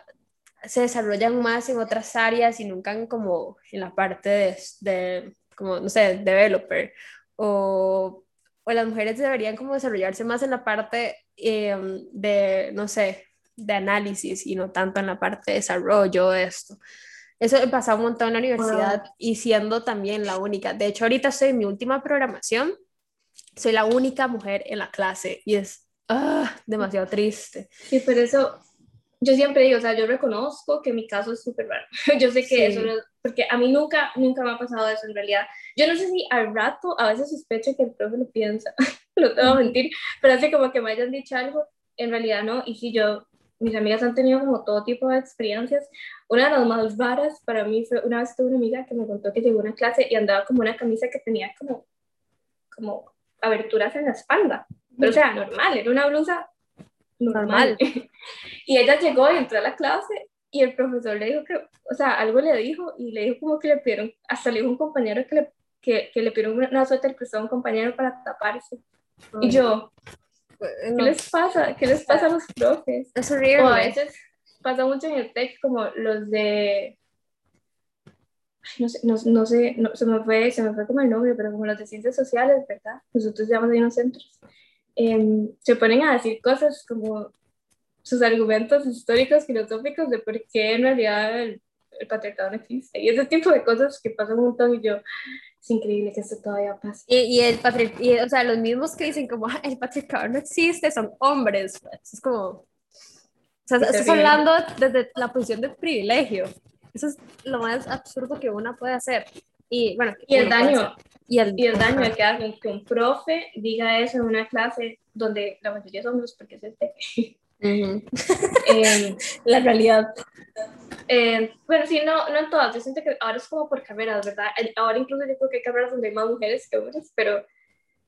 se desarrollan más en otras áreas y nunca como en la parte de, de como, no sé, developer, o, o, las mujeres deberían como desarrollarse más en la parte em, de, no sé, de análisis y no tanto en la parte de desarrollo, esto. Eso he pasado un montón en la universidad y siendo también la única. De hecho, ahorita estoy en mi última programación, soy la única mujer en la clase y es ah, demasiado triste. Sí, pero eso, yo siempre digo, o sea, yo reconozco que mi caso es súper raro. [LAUGHS] yo sé que eso, porque a mí nunca, nunca me ha pasado eso en realidad. Yo no sé si al rato a veces sospecho que el profe lo piensa, [LAUGHS] no te voy a mentir, pero así como que me hayan dicho algo, en realidad no. Y si yo, mis amigas han tenido como todo tipo de experiencias. Una de las más raras para mí fue una vez tuve una amiga que me contó que llegó a una clase y andaba como una camisa que tenía como, como aberturas en la espalda. Pero o sea, normal, era una blusa normal. [LAUGHS] y ella llegó y entró a la clase y el profesor le dijo que, o sea, algo le dijo y le dijo como que le pidieron, hasta le dijo un compañero que le, que, que le pidieron una suéter prestó a un compañero para taparse. Y yo, ¿qué les pasa? ¿Qué les pasa a los profes? Es horrible. O a veces pasa mucho en el TEC como los de no sé, no, no sé, no, se, me fue, se me fue como el nombre, pero como los de ciencias sociales, ¿verdad? Nosotros llamamos ahí unos centros. Eh, se ponen a decir cosas como sus argumentos históricos, filosóficos de por qué en realidad el, el patriarcado no existe. Y ese tipo de cosas que pasan un montón y yo, es increíble que esto todavía pase. Y, y el patriarcado, o sea, los mismos que dicen como, el patriarcado no existe, son hombres. Pues, es como, o sea, estás hablando desde la posición de privilegio. Eso es lo más absurdo que una puede hacer. Y bueno, y el daño. Y el, y el daño que hace que un profe diga eso en una clase donde la mayoría son hombres porque es este. [LAUGHS] eh, la realidad. Eh, bueno, sí, no, no en todas. Yo siento que ahora es como por carreras, ¿verdad? Ahora incluso yo creo que hay carreras donde hay más mujeres que hombres, pero,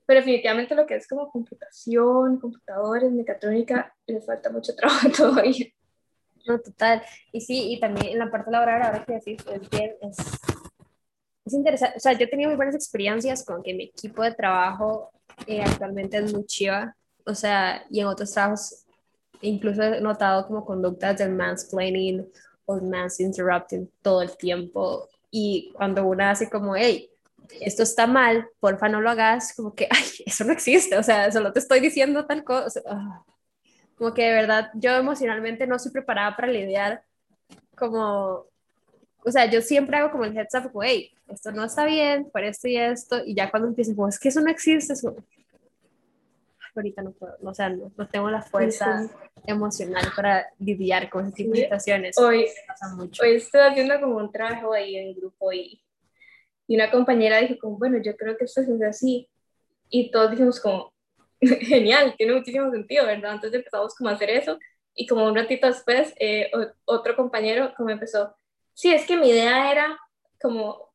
pero definitivamente lo que es como computación, computadores, mecatrónica, les falta mucho trabajo [LAUGHS] todavía. No, total. Y sí, y también en la parte laboral, ahora que decís, es bien, es, es interesante. O sea, yo he tenido muy buenas experiencias con que mi equipo de trabajo eh, actualmente es muy chiva. O sea, y en otros trabajos incluso he notado como conductas del mansplaining o interrupting todo el tiempo. Y cuando una hace como, hey, esto está mal, porfa no lo hagas, como que, ay, eso no existe, o sea, solo te estoy diciendo tal cosa. Ah. Como que de verdad yo emocionalmente no estoy preparada para lidiar como, o sea, yo siempre hago como el heads up, como, esto no está bien, por esto y esto, y ya cuando empiezo, como, es que eso no existe, eso... ahorita no puedo, o sea, no, no tengo la fuerza emocional para lidiar con de situaciones. Hoy, hoy estoy haciendo como un trabajo ahí en grupo y, y una compañera dijo como, bueno, yo creo que esto es así, y todos dijimos como, [LAUGHS] genial, tiene muchísimo sentido, ¿verdad? Entonces empezamos como a hacer eso y como un ratito después eh, otro compañero como empezó, sí, es que mi idea era como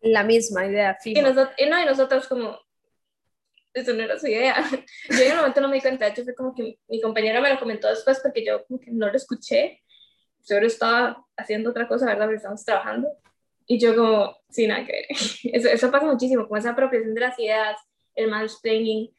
La misma idea, Y, nosotros, y, no, y nosotros como, eso no era su idea. [LAUGHS] Yo en un momento no me di cuenta, hecho fue como que mi compañera me lo comentó después porque yo como que no lo escuché, solo estaba haciendo otra cosa, ¿verdad? Porque estábamos trabajando. Y yo como, sin nada que ver. [LAUGHS] Eso, eso pasa muchísimo, como esa apropiación de las ideas, el mansplaining.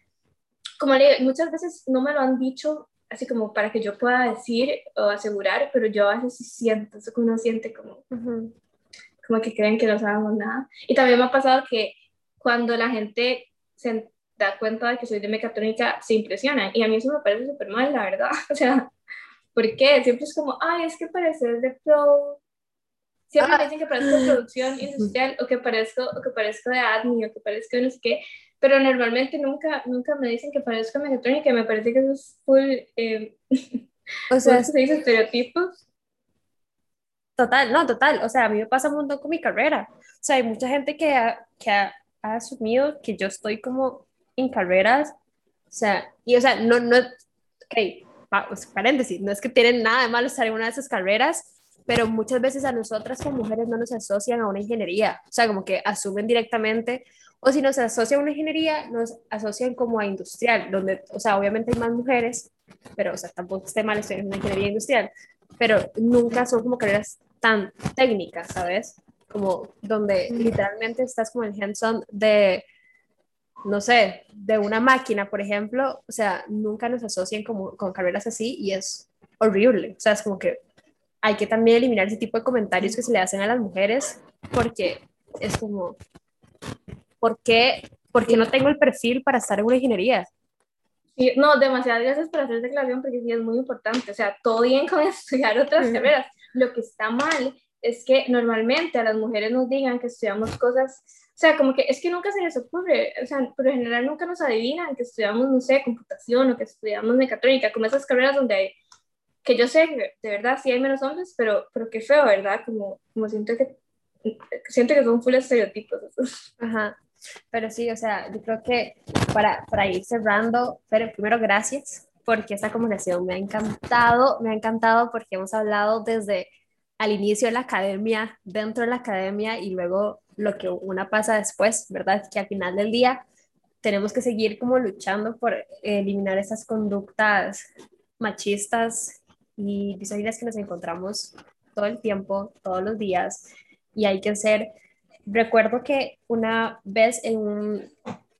Como le muchas veces no me lo han dicho así como para que yo pueda decir o asegurar, pero yo a veces sí siento, eso que uno siente como, como que creen que no sabemos nada. Y también me ha pasado que cuando la gente se da cuenta de que soy de mecatrónica, se impresiona. Y a mí eso me parece súper mal, la verdad. [LAUGHS] O sea, ¿por qué? Siempre es como, ay, es que pareces de pro. Siempre me dicen que parezco de producción industrial, o que parezco, o que parezco de admin, o que parezco de no sé qué. Pero normalmente nunca, nunca me dicen que parezco mecatrónica, y me parece que eso es full. Eh, o sea, se dice estereotipos. Total, no, total. O sea, a mí me pasa un montón con mi carrera. O sea, hay mucha gente que ha, que ha, ha asumido que yo estoy como en carreras, o sea, y o sea, no, no, ok, pues, paréntesis, no es que tienen nada de malo estar en una de esas carreras, pero muchas veces a nosotras como mujeres no nos asocian a una ingeniería, o sea, como que asumen directamente, o si nos asocian a una ingeniería, nos asocian como a industrial, donde, o sea, obviamente hay más mujeres, pero, o sea, tampoco esté mal en una ingeniería industrial, pero nunca son como carreras tan técnicas, ¿sabes? Como donde literalmente estás como en hands-on de no sé, de una máquina, por ejemplo, o sea, nunca nos asocian como, con carreras así y es horrible. O sea, es como que hay que también eliminar ese tipo de comentarios que se le hacen a las mujeres porque es como, ¿por qué, no tengo el perfil para estar en una ingeniería? Sí, no, demasiadas gracias por hacer declaración porque sí es muy importante. O sea, todo bien con [LAUGHS] estudiar otras carreras. Lo que está mal es que normalmente a las mujeres nos digan que estudiamos cosas sea, como que es que nunca se les ocurre, o sea, por lo general nunca nos adivinan que estudiamos, no sé, computación o que estudiamos mecatrónica, como esas carreras donde hay, que yo sé, de verdad sí hay menos hombres, pero, pero qué feo, ¿verdad? Como, como siento que, siento que son full estereotipos. Ajá, pero sí, o sea, yo creo que para, para ir cerrando, pero primero gracias, porque esta conversación me ha encantado, me ha encantado porque hemos hablado desde al inicio de la academia, dentro de la academia y luego lo que una pasa después, ¿verdad? Que al final del día tenemos que seguir como luchando por eliminar esas conductas machistas y misóginas que nos encontramos todo el tiempo, todos los días, y hay que ser, recuerdo que una vez en un,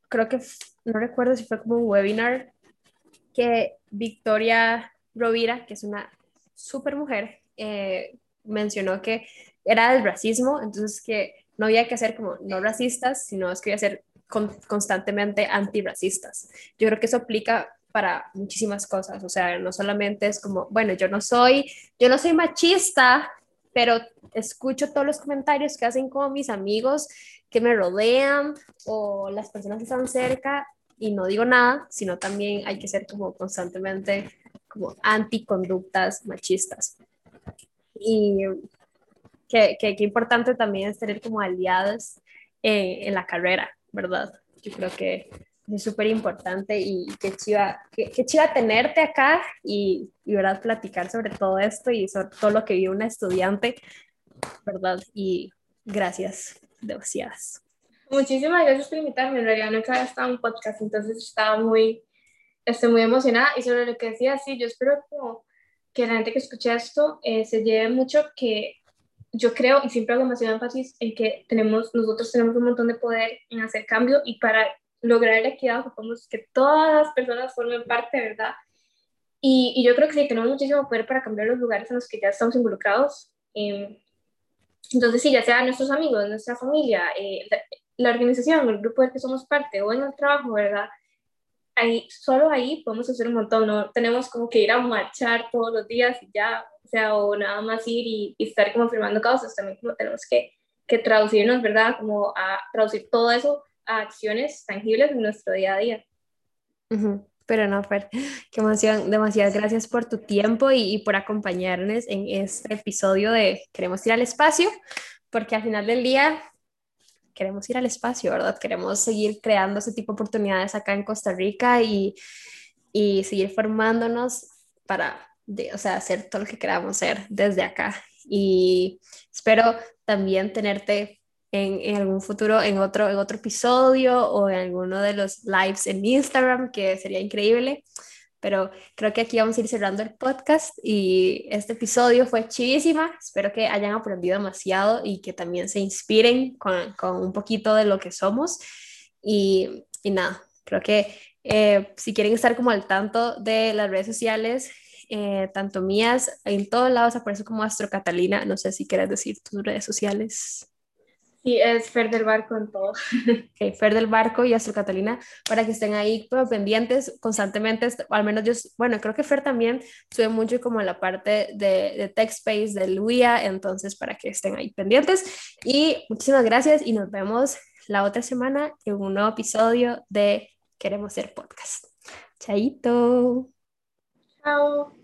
creo que, no recuerdo si fue como un webinar, que Victoria Rovira, que es una súper mujer, eh, mencionó que era del racismo, entonces que no había que ser como no racistas, sino es que había que ser constantemente antirracistas. Yo creo que eso aplica para muchísimas cosas, o sea, no solamente es como, bueno, yo no soy, yo no soy machista, pero escucho todos los comentarios que hacen como mis amigos que me rodean o las personas que están cerca y no digo nada, sino también hay que ser como constantemente como anticonductas machistas. Y que, que, importante también es tener como aliados eh, en la carrera, ¿verdad? Yo creo que es súper importante y qué chiva, qué, chiva tenerte acá y, y, ¿verdad? Platicar sobre todo esto y sobre todo lo que vive una estudiante, ¿verdad? Y gracias demasiadas. Muchísimas gracias por invitarme. En realidad nunca había estado en un podcast, entonces estaba muy, estoy muy emocionada. Y sobre lo que decía, sí, yo espero como que la gente que escuche esto eh, se lleve mucho que yo creo y siempre hago demasiado énfasis en que tenemos, nosotros tenemos un montón de poder en hacer cambio y para lograr la equidad ocupamos que todas las personas formen parte, ¿verdad? Y, y, yo creo que sí, tenemos muchísimo poder para cambiar los lugares en los que ya estamos involucrados. Eh, entonces, sí, ya sea nuestros amigos, nuestra familia, eh, la, la, organización, el grupo del que somos parte o en el trabajo, ¿verdad? Ahí, solo ahí podemos hacer un montón, no tenemos como que ir a marchar todos los días y ya sea, o nada más ir y, estar como firmando causas, también como tenemos que, que traducirnos, ¿verdad? Como a traducir todo eso a acciones tangibles en nuestro día a día. Pero no, Fer, qué emoción. Demasiadas gracias por tu tiempo y, y, por acompañarnos en este episodio de Queremos ir al espacio, porque al final del día queremos ir al espacio, ¿verdad? Queremos seguir creando ese tipo de oportunidades acá en Costa Rica y, y seguir formándonos para de, o sea, hacer todo lo que queramos hacer desde acá. Y espero también tenerte en, en, algún futuro, en otro, en otro episodio o en alguno de los lives en Instagram, que sería increíble. Pero creo que aquí vamos a ir cerrando el podcast y este episodio fue chivísima. Espero que hayan aprendido demasiado y que también se inspiren con, con un poquito de lo que somos. Y, y nada, creo que eh, si quieren estar como al tanto de las redes sociales, eh, tanto mías, en todos lados aparece como Astro Catalina. No sé si quieres decir tus redes sociales. Sí, es Fer del Barco en todo. [LAUGHS] Okay, Fer del Barco y Astro Catalina, para que estén ahí pendientes constantemente, al menos yo, bueno, creo que Fer también sube mucho como en la parte de, de TechSpace, de Luia, entonces para que estén ahí pendientes. Y muchísimas gracias y nos vemos la otra semana en un nuevo episodio de Queremos ser podcast. Chaito. Chao.